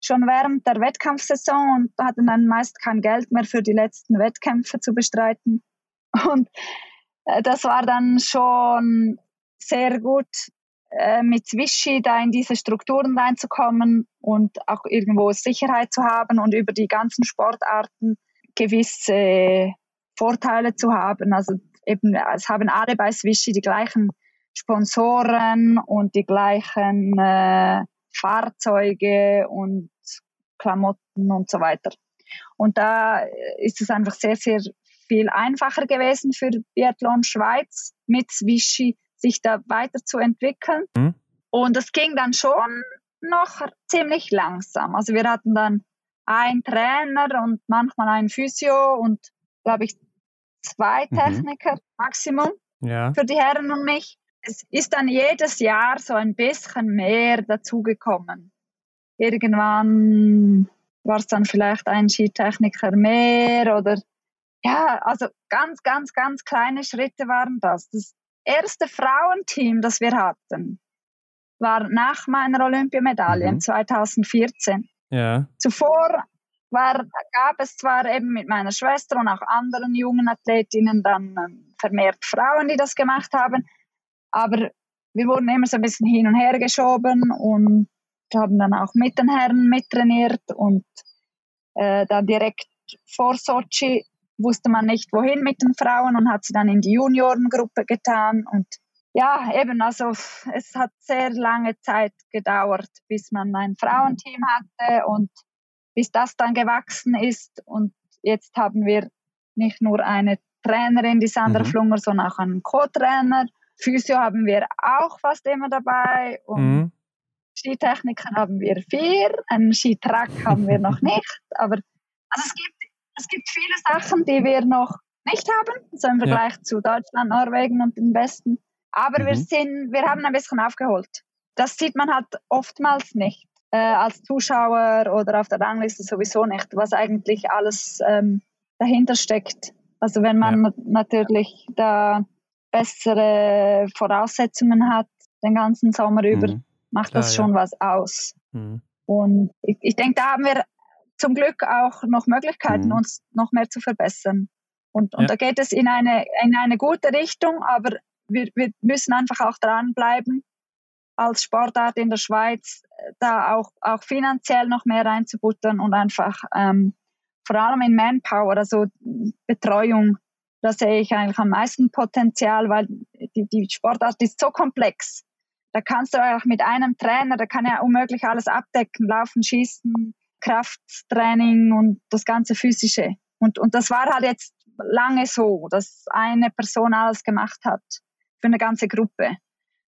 schon während der Wettkampfsaison und hatten dann meist kein Geld mehr für die letzten Wettkämpfe zu bestreiten. Und äh, das war dann schon sehr gut, äh, mit Zwischi da in diese Strukturen reinzukommen und auch irgendwo Sicherheit zu haben und über die ganzen Sportarten gewisse Vorteile zu haben. Also eben, es haben alle bei Swischi die gleichen Sponsoren und die gleichen äh, Fahrzeuge und Klamotten und so weiter. Und da ist es einfach sehr, sehr viel einfacher gewesen für Biathlon Schweiz mit Swischi sich da weiterzuentwickeln. Mhm. Und es ging dann schon noch ziemlich langsam. Also wir hatten dann einen Trainer und manchmal einen Physio und glaube ich zwei mhm. Techniker mhm. Maximum ja. für die Herren und mich. Es ist dann jedes Jahr so ein bisschen mehr dazugekommen. Irgendwann war es dann vielleicht ein Skitechniker mehr oder ja, also ganz, ganz, ganz kleine Schritte waren das. Das erste Frauenteam, das wir hatten, war nach meiner Olympiamedaille mhm. 2014. Ja. Zuvor war, gab es zwar eben mit meiner Schwester und auch anderen jungen Athletinnen dann ähm, vermehrt Frauen, die das gemacht haben, aber wir wurden immer so ein bisschen hin und her geschoben und haben dann auch mit den Herren mittrainiert und äh, dann direkt vor Sochi wusste man nicht, wohin mit den Frauen und hat sie dann in die Juniorengruppe getan. Und ja, eben, also es hat sehr lange Zeit gedauert, bis man ein Frauenteam hatte und bis das dann gewachsen ist. Und jetzt haben wir nicht nur eine Trainerin, die Sandra mhm. Flunger, sondern auch einen Co-Trainer. Physio haben wir auch fast immer dabei und mhm. Skitechniker haben wir vier, einen Skitrack haben wir noch [LAUGHS] nicht, aber also es gibt es gibt viele Sachen, die wir noch nicht haben, so im Vergleich ja. zu Deutschland, Norwegen und den Westen. Aber mhm. wir sind, wir haben ein bisschen aufgeholt. Das sieht man halt oftmals nicht. Äh, als Zuschauer oder auf der Rangliste sowieso nicht, was eigentlich alles ähm, dahinter steckt. Also wenn man ja. natürlich da bessere Voraussetzungen hat, den ganzen Sommer über, mhm. macht Klar, das schon ja. was aus. Mhm. Und ich, ich denke, da haben wir zum Glück auch noch Möglichkeiten, mhm. uns noch mehr zu verbessern. Und, und ja. da geht es in eine, in eine gute Richtung, aber wir, wir müssen einfach auch dranbleiben, als Sportart in der Schweiz da auch, auch finanziell noch mehr reinzubuttern und einfach ähm, vor allem in Manpower, also Betreuung, da sehe ich eigentlich am meisten Potenzial, weil die, die Sportart ist so komplex. Da kannst du auch mit einem Trainer, der kann ja unmöglich alles abdecken, laufen, schießen, Krafttraining und das ganze Physische. Und, und das war halt jetzt lange so, dass eine Person alles gemacht hat für eine ganze Gruppe.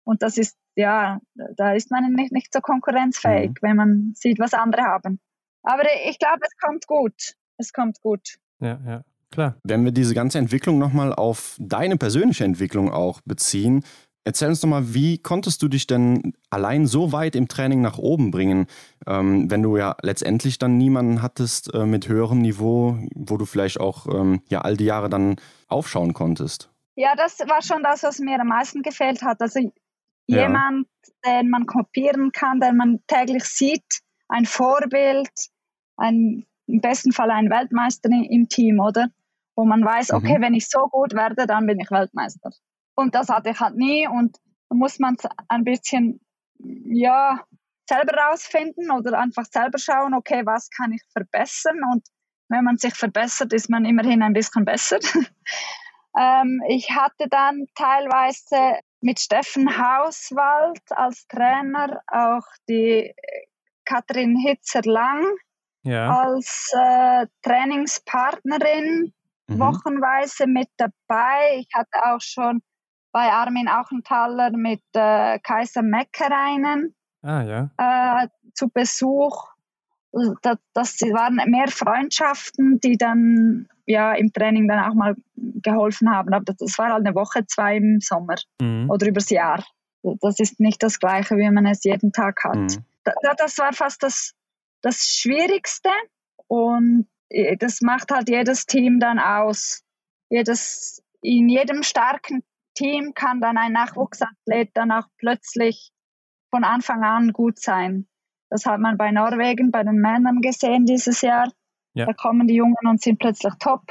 Und das ist, ja, da ist man nicht, nicht so konkurrenzfähig, mhm. wenn man sieht, was andere haben. Aber ich glaube, es kommt gut. Es kommt gut. Ja, ja. Klar. Wenn wir diese ganze Entwicklung nochmal auf deine persönliche Entwicklung auch beziehen, Erzähl uns doch mal, wie konntest du dich denn allein so weit im Training nach oben bringen, ähm, wenn du ja letztendlich dann niemanden hattest äh, mit höherem Niveau, wo du vielleicht auch ähm, ja all die Jahre dann aufschauen konntest? Ja, das war schon das, was mir am meisten gefehlt hat. Also ja. jemand, den man kopieren kann, den man täglich sieht, ein Vorbild, ein, im besten Fall ein Weltmeister im Team, oder? Wo man weiß, mhm. okay, mhm. wenn ich so gut werde, dann bin ich Weltmeister. Und das hatte ich halt nie und da muss man ein bisschen, ja, selber rausfinden oder einfach selber schauen, okay, was kann ich verbessern und wenn man sich verbessert, ist man immerhin ein bisschen besser. [LAUGHS] ähm, ich hatte dann teilweise mit Steffen Hauswald als Trainer auch die Katrin Hitzer-Lang ja. als äh, Trainingspartnerin mhm. wochenweise mit dabei. Ich hatte auch schon bei Armin Auchenthaler mit äh, Kaiser Meckereinen ah, ja. äh, zu Besuch. Das, das waren mehr Freundschaften, die dann ja im Training dann auch mal geholfen haben. Aber das war halt eine Woche, zwei im Sommer mhm. oder übers Jahr. Das ist nicht das Gleiche, wie man es jeden Tag hat. Mhm. Das war fast das, das Schwierigste und äh, das macht halt jedes Team dann aus. Jedes, in jedem starken Team kann dann ein Nachwuchsathlet dann auch plötzlich von Anfang an gut sein. Das hat man bei Norwegen, bei den Männern gesehen dieses Jahr. Ja. Da kommen die Jungen und sind plötzlich top.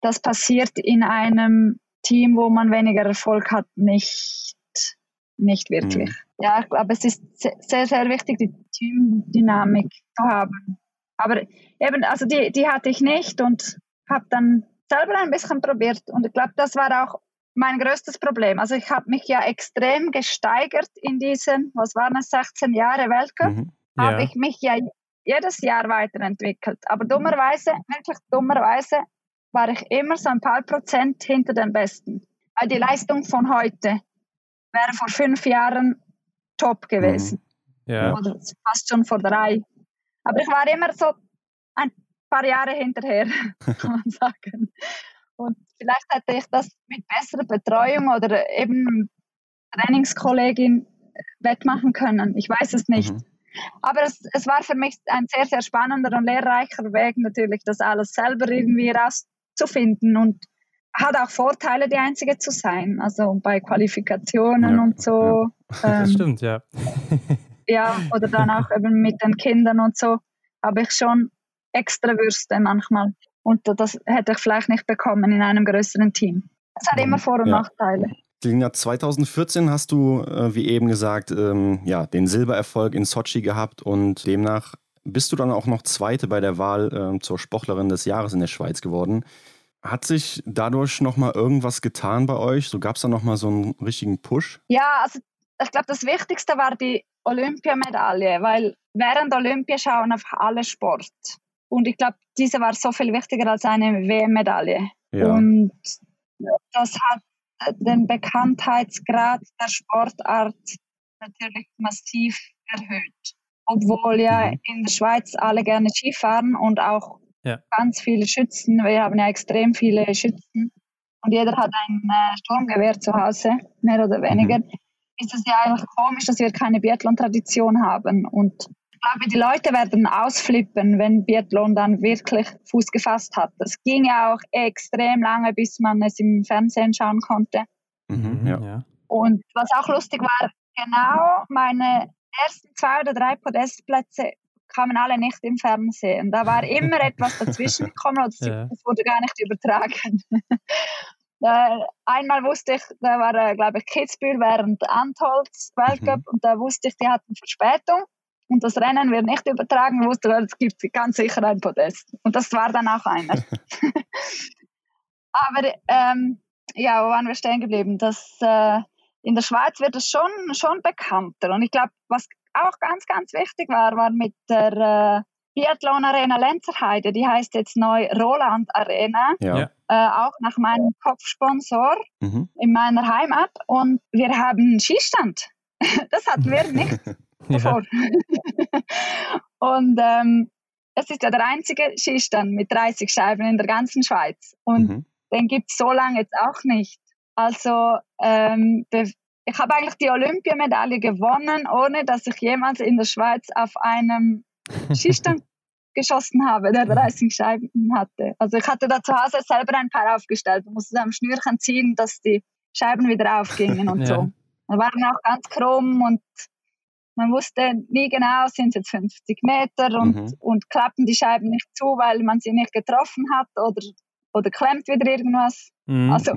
Das passiert in einem Team, wo man weniger Erfolg hat, nicht, nicht wirklich. Mhm. Ja, ich glaube, es ist sehr, sehr wichtig, die Teamdynamik zu haben. Aber eben, also die, die hatte ich nicht und habe dann selber ein bisschen probiert. Und ich glaube, das war auch mein größtes Problem. Also ich habe mich ja extrem gesteigert in diesen, was waren es, 16 Jahre Weltcup. Mhm. Ja. Habe ich mich ja jedes Jahr weiterentwickelt. Aber dummerweise, wirklich dummerweise, war ich immer so ein paar Prozent hinter den Besten. Weil die Leistung von heute wäre vor fünf Jahren top gewesen. Mhm. Ja. Oder fast schon vor drei. Aber ich war immer so ein paar Jahre hinterher, [LAUGHS] kann man [LAUGHS] sagen. Und vielleicht hätte ich das mit besserer Betreuung oder eben Trainingskollegin wettmachen können. Ich weiß es nicht. Mhm. Aber es, es war für mich ein sehr, sehr spannender und lehrreicher Weg, natürlich das alles selber irgendwie rauszufinden und hat auch Vorteile, die Einzige zu sein. Also bei Qualifikationen ja, und so. Ja. [LAUGHS] das ähm, stimmt, ja. [LAUGHS] ja, oder dann auch [LAUGHS] eben mit den Kindern und so habe ich schon extra Würste manchmal. Und das hätte ich vielleicht nicht bekommen in einem größeren Team. Es hat immer Vor- und ja. Nachteile. Lina, 2014 hast du, äh, wie eben gesagt, ähm, ja, den Silbererfolg in Sochi gehabt und demnach bist du dann auch noch Zweite bei der Wahl äh, zur Sportlerin des Jahres in der Schweiz geworden. Hat sich dadurch nochmal irgendwas getan bei euch? So gab es da nochmal so einen richtigen Push? Ja, also ich glaube, das Wichtigste war die Olympiamedaille, weil während Olympia schauen auf alle Sport. Und ich glaube, diese war so viel wichtiger als eine WM-Medaille. Ja. Und das hat den Bekanntheitsgrad der Sportart natürlich massiv erhöht. Obwohl ja mhm. in der Schweiz alle gerne Skifahren und auch ja. ganz viele Schützen. Wir haben ja extrem viele Schützen und jeder hat ein äh, Sturmgewehr zu Hause, mehr oder weniger. Mhm. Ist es ja eigentlich komisch, dass wir keine Biathlon-Tradition haben. Und glaube, die Leute werden ausflippen, wenn Biathlon dann wirklich Fuß gefasst hat. Das ging ja auch extrem lange, bis man es im Fernsehen schauen konnte. Mhm, ja. Und was auch lustig war, genau meine ersten zwei oder drei Podestplätze kamen alle nicht im Fernsehen. Da war immer [LAUGHS] etwas dazwischen gekommen und es ja. wurde gar nicht übertragen. [LAUGHS] einmal wusste ich, da war, äh, glaube ich, Kitzbühel während Antholz Weltcup mhm. und da wusste ich, die hatten Verspätung und das Rennen wird nicht übertragen, wusste, es gibt ganz sicher ein Podest. Und das war dann auch einer. [LAUGHS] Aber ähm, ja, wo waren wir stehen geblieben? Das, äh, in der Schweiz wird es schon, schon bekannter. Und ich glaube, was auch ganz, ganz wichtig war, war mit der äh, Biathlon Arena Lenzerheide, die heißt jetzt neu Roland Arena, ja. äh, auch nach meinem Kopfsponsor mhm. in meiner Heimat. Und wir haben Skistand. [LAUGHS] das hatten wir nicht [LAUGHS] davor. [LAUGHS] und ähm, es ist ja der einzige Skistand mit 30 Scheiben in der ganzen Schweiz. Und mhm. den gibt es so lange jetzt auch nicht. Also ähm, ich habe eigentlich die Olympiamedaille gewonnen, ohne dass ich jemals in der Schweiz auf einem [LAUGHS] Skistand geschossen habe, der 30 Scheiben hatte. Also ich hatte da zu Hause selber ein paar aufgestellt und musste am Schnürchen ziehen, dass die Scheiben wieder aufgingen und [LAUGHS] ja. so. Die waren auch ganz krumm und man wusste nie genau, sind es jetzt 50 Meter und, mhm. und klappen die Scheiben nicht zu, weil man sie nicht getroffen hat oder, oder klemmt wieder irgendwas. Mhm. Also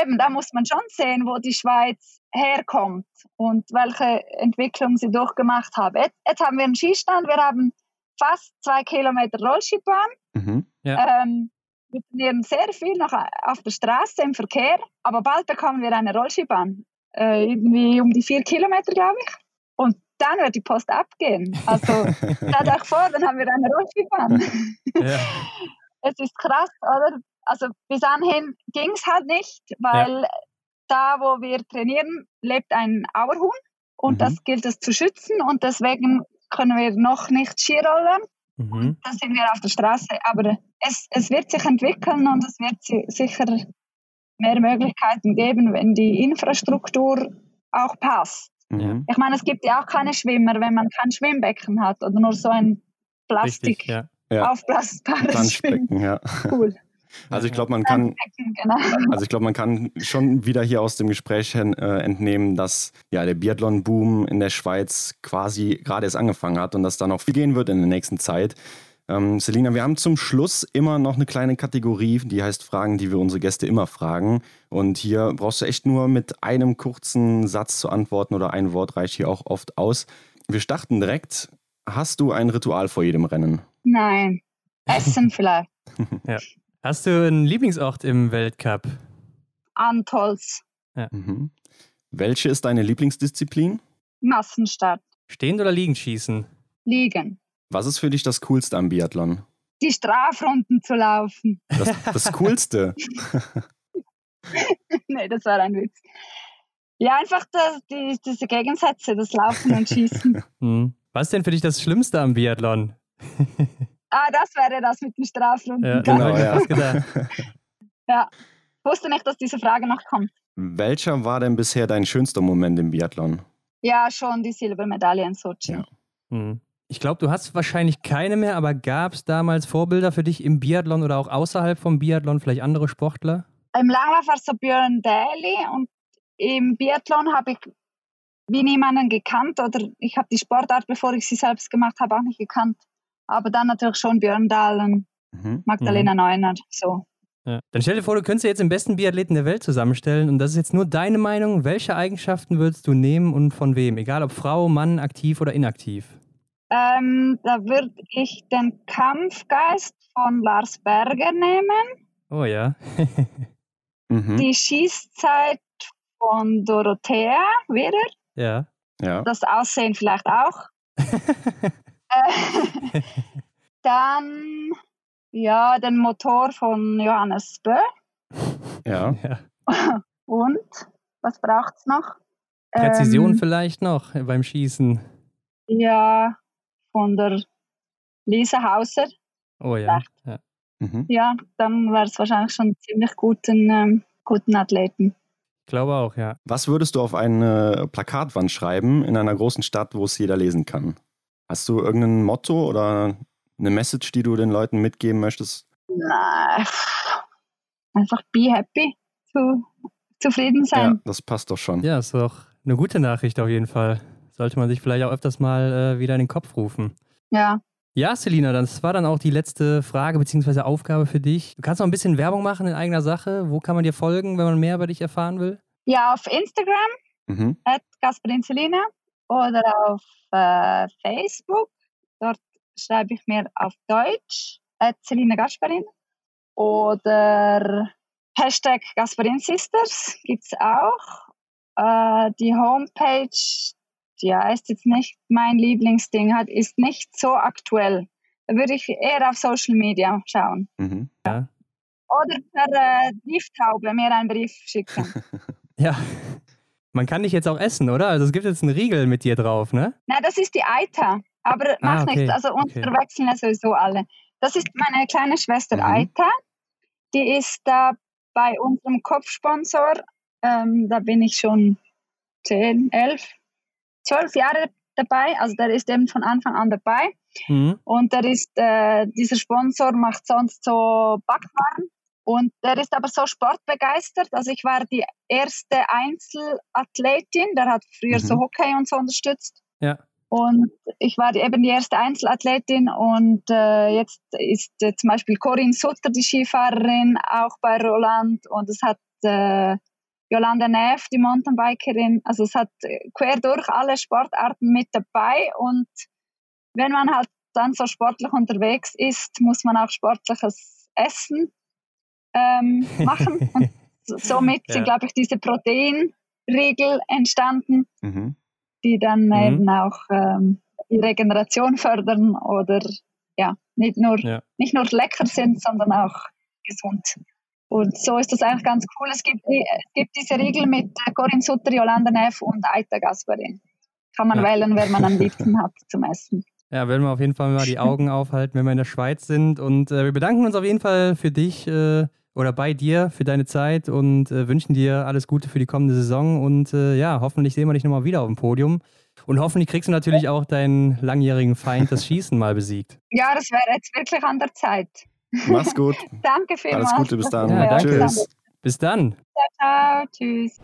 eben, da muss man schon sehen, wo die Schweiz herkommt und welche Entwicklung sie durchgemacht hat. Jetzt, jetzt haben wir einen Skistand, wir haben fast zwei Kilometer Rollskibahn. Mhm. Ja. Ähm, wir trainieren sehr viel noch auf der Straße im Verkehr, aber bald bekommen wir eine Rollskibahn. Äh, irgendwie um die vier Kilometer, glaube ich. Dann wird die Post abgehen. Also [LAUGHS] stellt euch vor, dann haben wir eine Rutschbahn. Ja. Es ist krass, oder? Also bis anhin ging es halt nicht, weil ja. da, wo wir trainieren, lebt ein Auerhuhn und mhm. das gilt es zu schützen und deswegen können wir noch nicht Skirollen. Mhm. Da sind wir auf der Straße, aber es, es wird sich entwickeln und es wird sicher mehr Möglichkeiten geben, wenn die Infrastruktur auch passt. Mhm. Ich meine, es gibt ja auch keine Schwimmer, wenn man kein Schwimmbecken hat oder nur so ein Plastik Richtig, ja. ja. aufblasbares Schwimmen. Ja. Cool. Also ich glaube, man kann, genau. also ich glaube, man kann schon wieder hier aus dem Gespräch äh, entnehmen, dass ja der Biathlon-Boom in der Schweiz quasi gerade erst angefangen hat und dass da noch viel gehen wird in der nächsten Zeit. Ähm, Selina, wir haben zum Schluss immer noch eine kleine Kategorie, die heißt Fragen, die wir unsere Gäste immer fragen. Und hier brauchst du echt nur mit einem kurzen Satz zu antworten oder ein Wort reicht hier auch oft aus. Wir starten direkt. Hast du ein Ritual vor jedem Rennen? Nein. Essen [LAUGHS] vielleicht. ja. Hast du einen Lieblingsort im Weltcup? Antolz. Ja. Mhm. Welche ist deine Lieblingsdisziplin? Massenstart. Stehend oder liegend schießen? Liegen. Was ist für dich das Coolste am Biathlon? Die Strafrunden zu laufen. Das, das Coolste? [LAUGHS] nee, das war ein Witz. Ja, einfach das, die, diese Gegensätze, das Laufen und Schießen. [LAUGHS] Hm. Was ist denn für dich das Schlimmste am Biathlon? [LAUGHS] ah, das wäre das mit den Strafrunden. Ja, genau, ja. ja, wusste nicht, dass diese Frage noch kommt. Welcher war denn bisher dein schönster Moment im Biathlon? Ja, schon die Silbermedaille in Sochi. Ja. Hm. Ich glaube, du hast wahrscheinlich keine mehr, aber gab es damals Vorbilder für dich im Biathlon oder auch außerhalb vom Biathlon, vielleicht andere Sportler? Im Langlauf war es so Björn Daly und im Biathlon habe ich wie niemanden gekannt oder ich habe die Sportart, bevor ich sie selbst gemacht habe, auch nicht gekannt. Aber dann natürlich schon Björn Dahl und mhm. Magdalena mhm. Neuner. So. Ja. Dann stell dir vor, du könntest jetzt den besten Biathleten der Welt zusammenstellen und das ist jetzt nur deine Meinung. Welche Eigenschaften würdest du nehmen und von wem? Egal ob Frau, Mann, aktiv oder inaktiv. Ähm, da würde ich den Kampfgeist von Lars Berger nehmen. Oh ja. [LAUGHS] mhm. Die Schießzeit von Dorothea wieder. Ja. ja. Das Aussehen vielleicht auch. [LAUGHS] äh, dann ja, den Motor von Johannes Bö. Ja. [LAUGHS] Und was braucht es noch? Präzision ähm, vielleicht noch beim Schießen. Ja, von der Lisa Hauser. Oh ja. Ja, mhm. ja dann wäre es wahrscheinlich schon ziemlich guten, ähm, guten Athleten. Ich glaube auch, ja. Was würdest du auf eine Plakatwand schreiben in einer großen Stadt, wo es jeder lesen kann? Hast du irgendein Motto oder eine Message, die du den Leuten mitgeben möchtest? Nein, einfach be happy, zu, zufrieden sein. Ja, das passt doch schon. Ja, ist doch eine gute Nachricht auf jeden Fall sollte man sich vielleicht auch öfters mal äh, wieder in den Kopf rufen. Ja. Ja, Selina, das war dann auch die letzte Frage bzw. Aufgabe für dich. Du kannst noch ein bisschen Werbung machen in eigener Sache. Wo kann man dir folgen, wenn man mehr über dich erfahren will? Ja, auf Instagram, mhm. Gasperin Selina, oder auf äh, Facebook. Dort schreibe ich mir auf Deutsch, at Selina Gasperin. Oder Hashtag Gasperin Sisters gibt es auch. Äh, die Homepage ja, ist jetzt nicht mein Lieblingsding, hat, ist nicht so aktuell. Da würde ich eher auf Social Media schauen. Mhm. Ja. Oder per äh, Brieftaube mir einen Brief schicken. [LAUGHS] ja. Man kann dich jetzt auch essen, oder? Also es gibt jetzt einen Riegel mit dir drauf, ne? Nein, das ist die Aita. Aber ah, macht okay. nichts. Also uns okay. verwechseln ja sowieso alle. Das ist meine kleine Schwester mhm. Aita. Die ist da bei unserem Kopfsponsor. Ähm, da bin ich schon 10, 11, zwölf Jahre dabei, also der ist eben von Anfang an dabei. Mhm. Und der ist, äh, dieser Sponsor macht sonst so Backwaren. Und der ist aber so sportbegeistert. Also ich war die erste Einzelathletin, der hat früher mhm. so Hockey und so unterstützt. Ja. Und ich war eben die erste Einzelathletin und äh, jetzt ist äh, zum Beispiel Corinne Sutter, die Skifahrerin, auch bei Roland und es hat äh, Jolanda Neff, die Mountainbikerin. Also es hat quer durch alle Sportarten mit dabei und wenn man halt dann so sportlich unterwegs ist, muss man auch sportliches Essen ähm, [LAUGHS] machen. und somit ja. sind, glaube ich, diese Proteinriegel entstanden. Mhm. die dann mhm. eben auch ähm, die Regeneration fördern oder ja, nicht nur, ja. nicht nur lecker sind, sondern auch gesund. Und so ist das eigentlich ganz cool. Es gibt, es gibt diese Regel mit Corinne Sutter, Yolanda Neff und Aita Gasparin. Kann man ja. wählen, wer man am liebsten [LAUGHS] hat zum Essen. Ja, werden wir auf jeden Fall mal die Augen aufhalten, wenn wir in der Schweiz sind. Und äh, wir bedanken uns auf jeden Fall für dich äh, oder bei dir für deine Zeit und äh, wünschen dir alles Gute für die kommende Saison. Und äh, ja, hoffentlich sehen wir dich nochmal wieder auf dem Podium. Und hoffentlich kriegst du natürlich auch deinen langjährigen Feind, das Schießen, mal besiegt. Ja, das wäre jetzt wirklich an der Zeit. Mach's gut. danke vielmals. Alles Gute, bis dann. Ja, Tschüss. Bis dann. Ciao, ciao. Tschüss.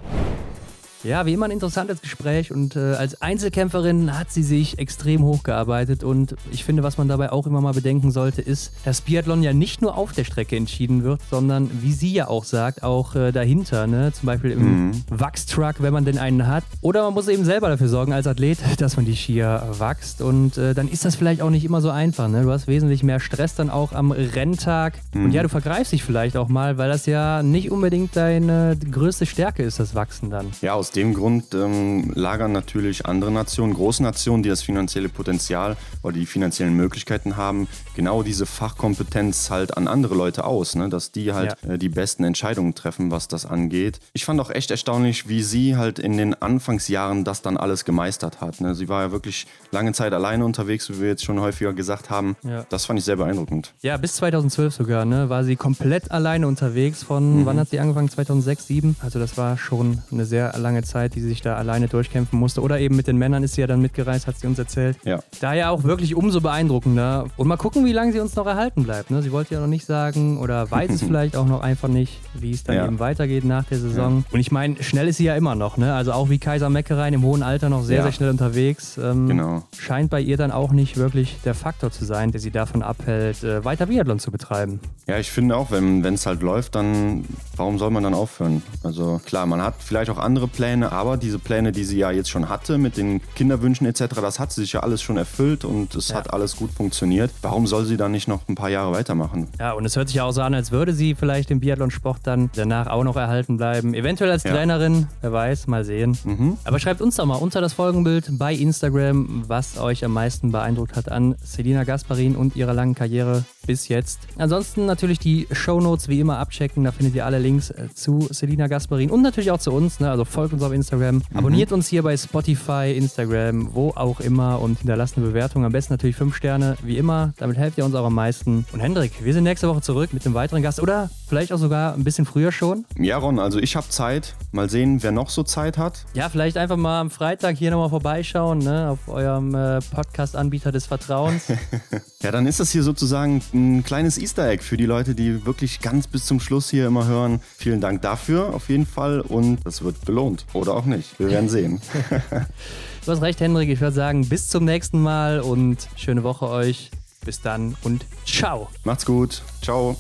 Ja, wie immer ein interessantes Gespräch und äh, als Einzelkämpferin hat sie sich extrem hochgearbeitet und ich finde, was man dabei auch immer mal bedenken sollte, ist, dass Biathlon ja nicht nur auf der Strecke entschieden wird, sondern wie sie ja auch sagt, auch äh, dahinter, ne? zum Beispiel im mhm. Wachstruck, wenn man denn einen hat. Oder man muss eben selber dafür sorgen als Athlet, [LAUGHS] dass man die Skier wächst und äh, dann ist das vielleicht auch nicht immer so einfach. Ne? Du hast wesentlich mehr Stress dann auch am Renntag mhm. und ja, du vergreifst dich vielleicht auch mal, weil das ja nicht unbedingt deine größte Stärke ist, das Wachsen dann. Ja, aus dem Grund ähm, lagern natürlich andere Nationen, Großnationen, die das finanzielle Potenzial oder die finanziellen Möglichkeiten haben, genau diese Fachkompetenz halt an andere Leute aus, ne? dass die halt ja. äh, die besten Entscheidungen treffen, was das angeht. Ich fand auch echt erstaunlich, wie sie halt in den Anfangsjahren das dann alles gemeistert hat. Ne? Sie war ja wirklich lange Zeit alleine unterwegs, wie wir jetzt schon häufiger gesagt haben. Ja. Das fand ich sehr beeindruckend. Ja, bis 2012 sogar, ne? war sie komplett alleine unterwegs. Von mhm. wann hat sie angefangen? 2006, 2007? Also das war schon eine sehr lange lange Zeit, die sie sich da alleine durchkämpfen musste. Oder eben mit den Männern ist sie ja dann mitgereist, hat sie uns erzählt. Ja. Daher auch wirklich umso beeindruckender. Und mal gucken, wie lange sie uns noch erhalten bleibt. Ne? Sie wollte ja noch nicht sagen oder weiß es [LAUGHS] vielleicht auch noch einfach nicht, wie es dann ja. eben weitergeht nach der Saison. Ja. Und ich meine, schnell ist sie ja immer noch. Ne? Also auch wie Kaiser Meckerein im hohen Alter noch sehr, ja. sehr schnell unterwegs. Ähm, genau. Scheint bei ihr dann auch nicht wirklich der Faktor zu sein, der sie davon abhält, äh, weiter Biathlon zu betreiben. Ja, ich finde auch, wenn es halt läuft, dann warum soll man dann aufhören? Also klar, man hat vielleicht auch andere Pläne Pläne, aber diese Pläne, die sie ja jetzt schon hatte mit den Kinderwünschen etc., das hat sie sich ja alles schon erfüllt und es ja. hat alles gut funktioniert. Warum soll sie dann nicht noch ein paar Jahre weitermachen? Ja, und es hört sich ja auch so an, als würde sie vielleicht im Biathlonsport dann danach auch noch erhalten bleiben. Eventuell als ja. Trainerin, wer weiß, mal sehen. Mhm. Aber schreibt uns doch mal unter das Folgenbild bei Instagram, was euch am meisten beeindruckt hat an Selina Gasparin und ihrer langen Karriere bis jetzt. Ansonsten natürlich die Shownotes wie immer abchecken, da findet ihr alle Links äh, zu Selina Gasparin und natürlich auch zu uns. Ne? Also folgt uns uns auf Instagram. Mhm. Abonniert uns hier bei Spotify, Instagram, wo auch immer und hinterlasst eine Bewertung. Am besten natürlich fünf Sterne, wie immer. Damit helft ihr uns auch am meisten. Und Hendrik, wir sind nächste Woche zurück mit einem weiteren Gast oder vielleicht auch sogar ein bisschen früher schon. Ja, Ron, also ich habe Zeit. Mal sehen, wer noch so Zeit hat. Ja, vielleicht einfach mal am Freitag hier nochmal vorbeischauen, ne, auf eurem äh, Podcast-Anbieter des Vertrauens. [LAUGHS] ja, dann ist das hier sozusagen ein kleines Easter Egg für die Leute, die wirklich ganz bis zum Schluss hier immer hören. Vielen Dank dafür auf jeden Fall und das wird belohnt. Oder auch nicht. Wir werden sehen. [LAUGHS] du hast recht, Hendrik. Ich würde sagen, bis zum nächsten Mal und schöne Woche euch. Bis dann und ciao. Macht's gut. Ciao.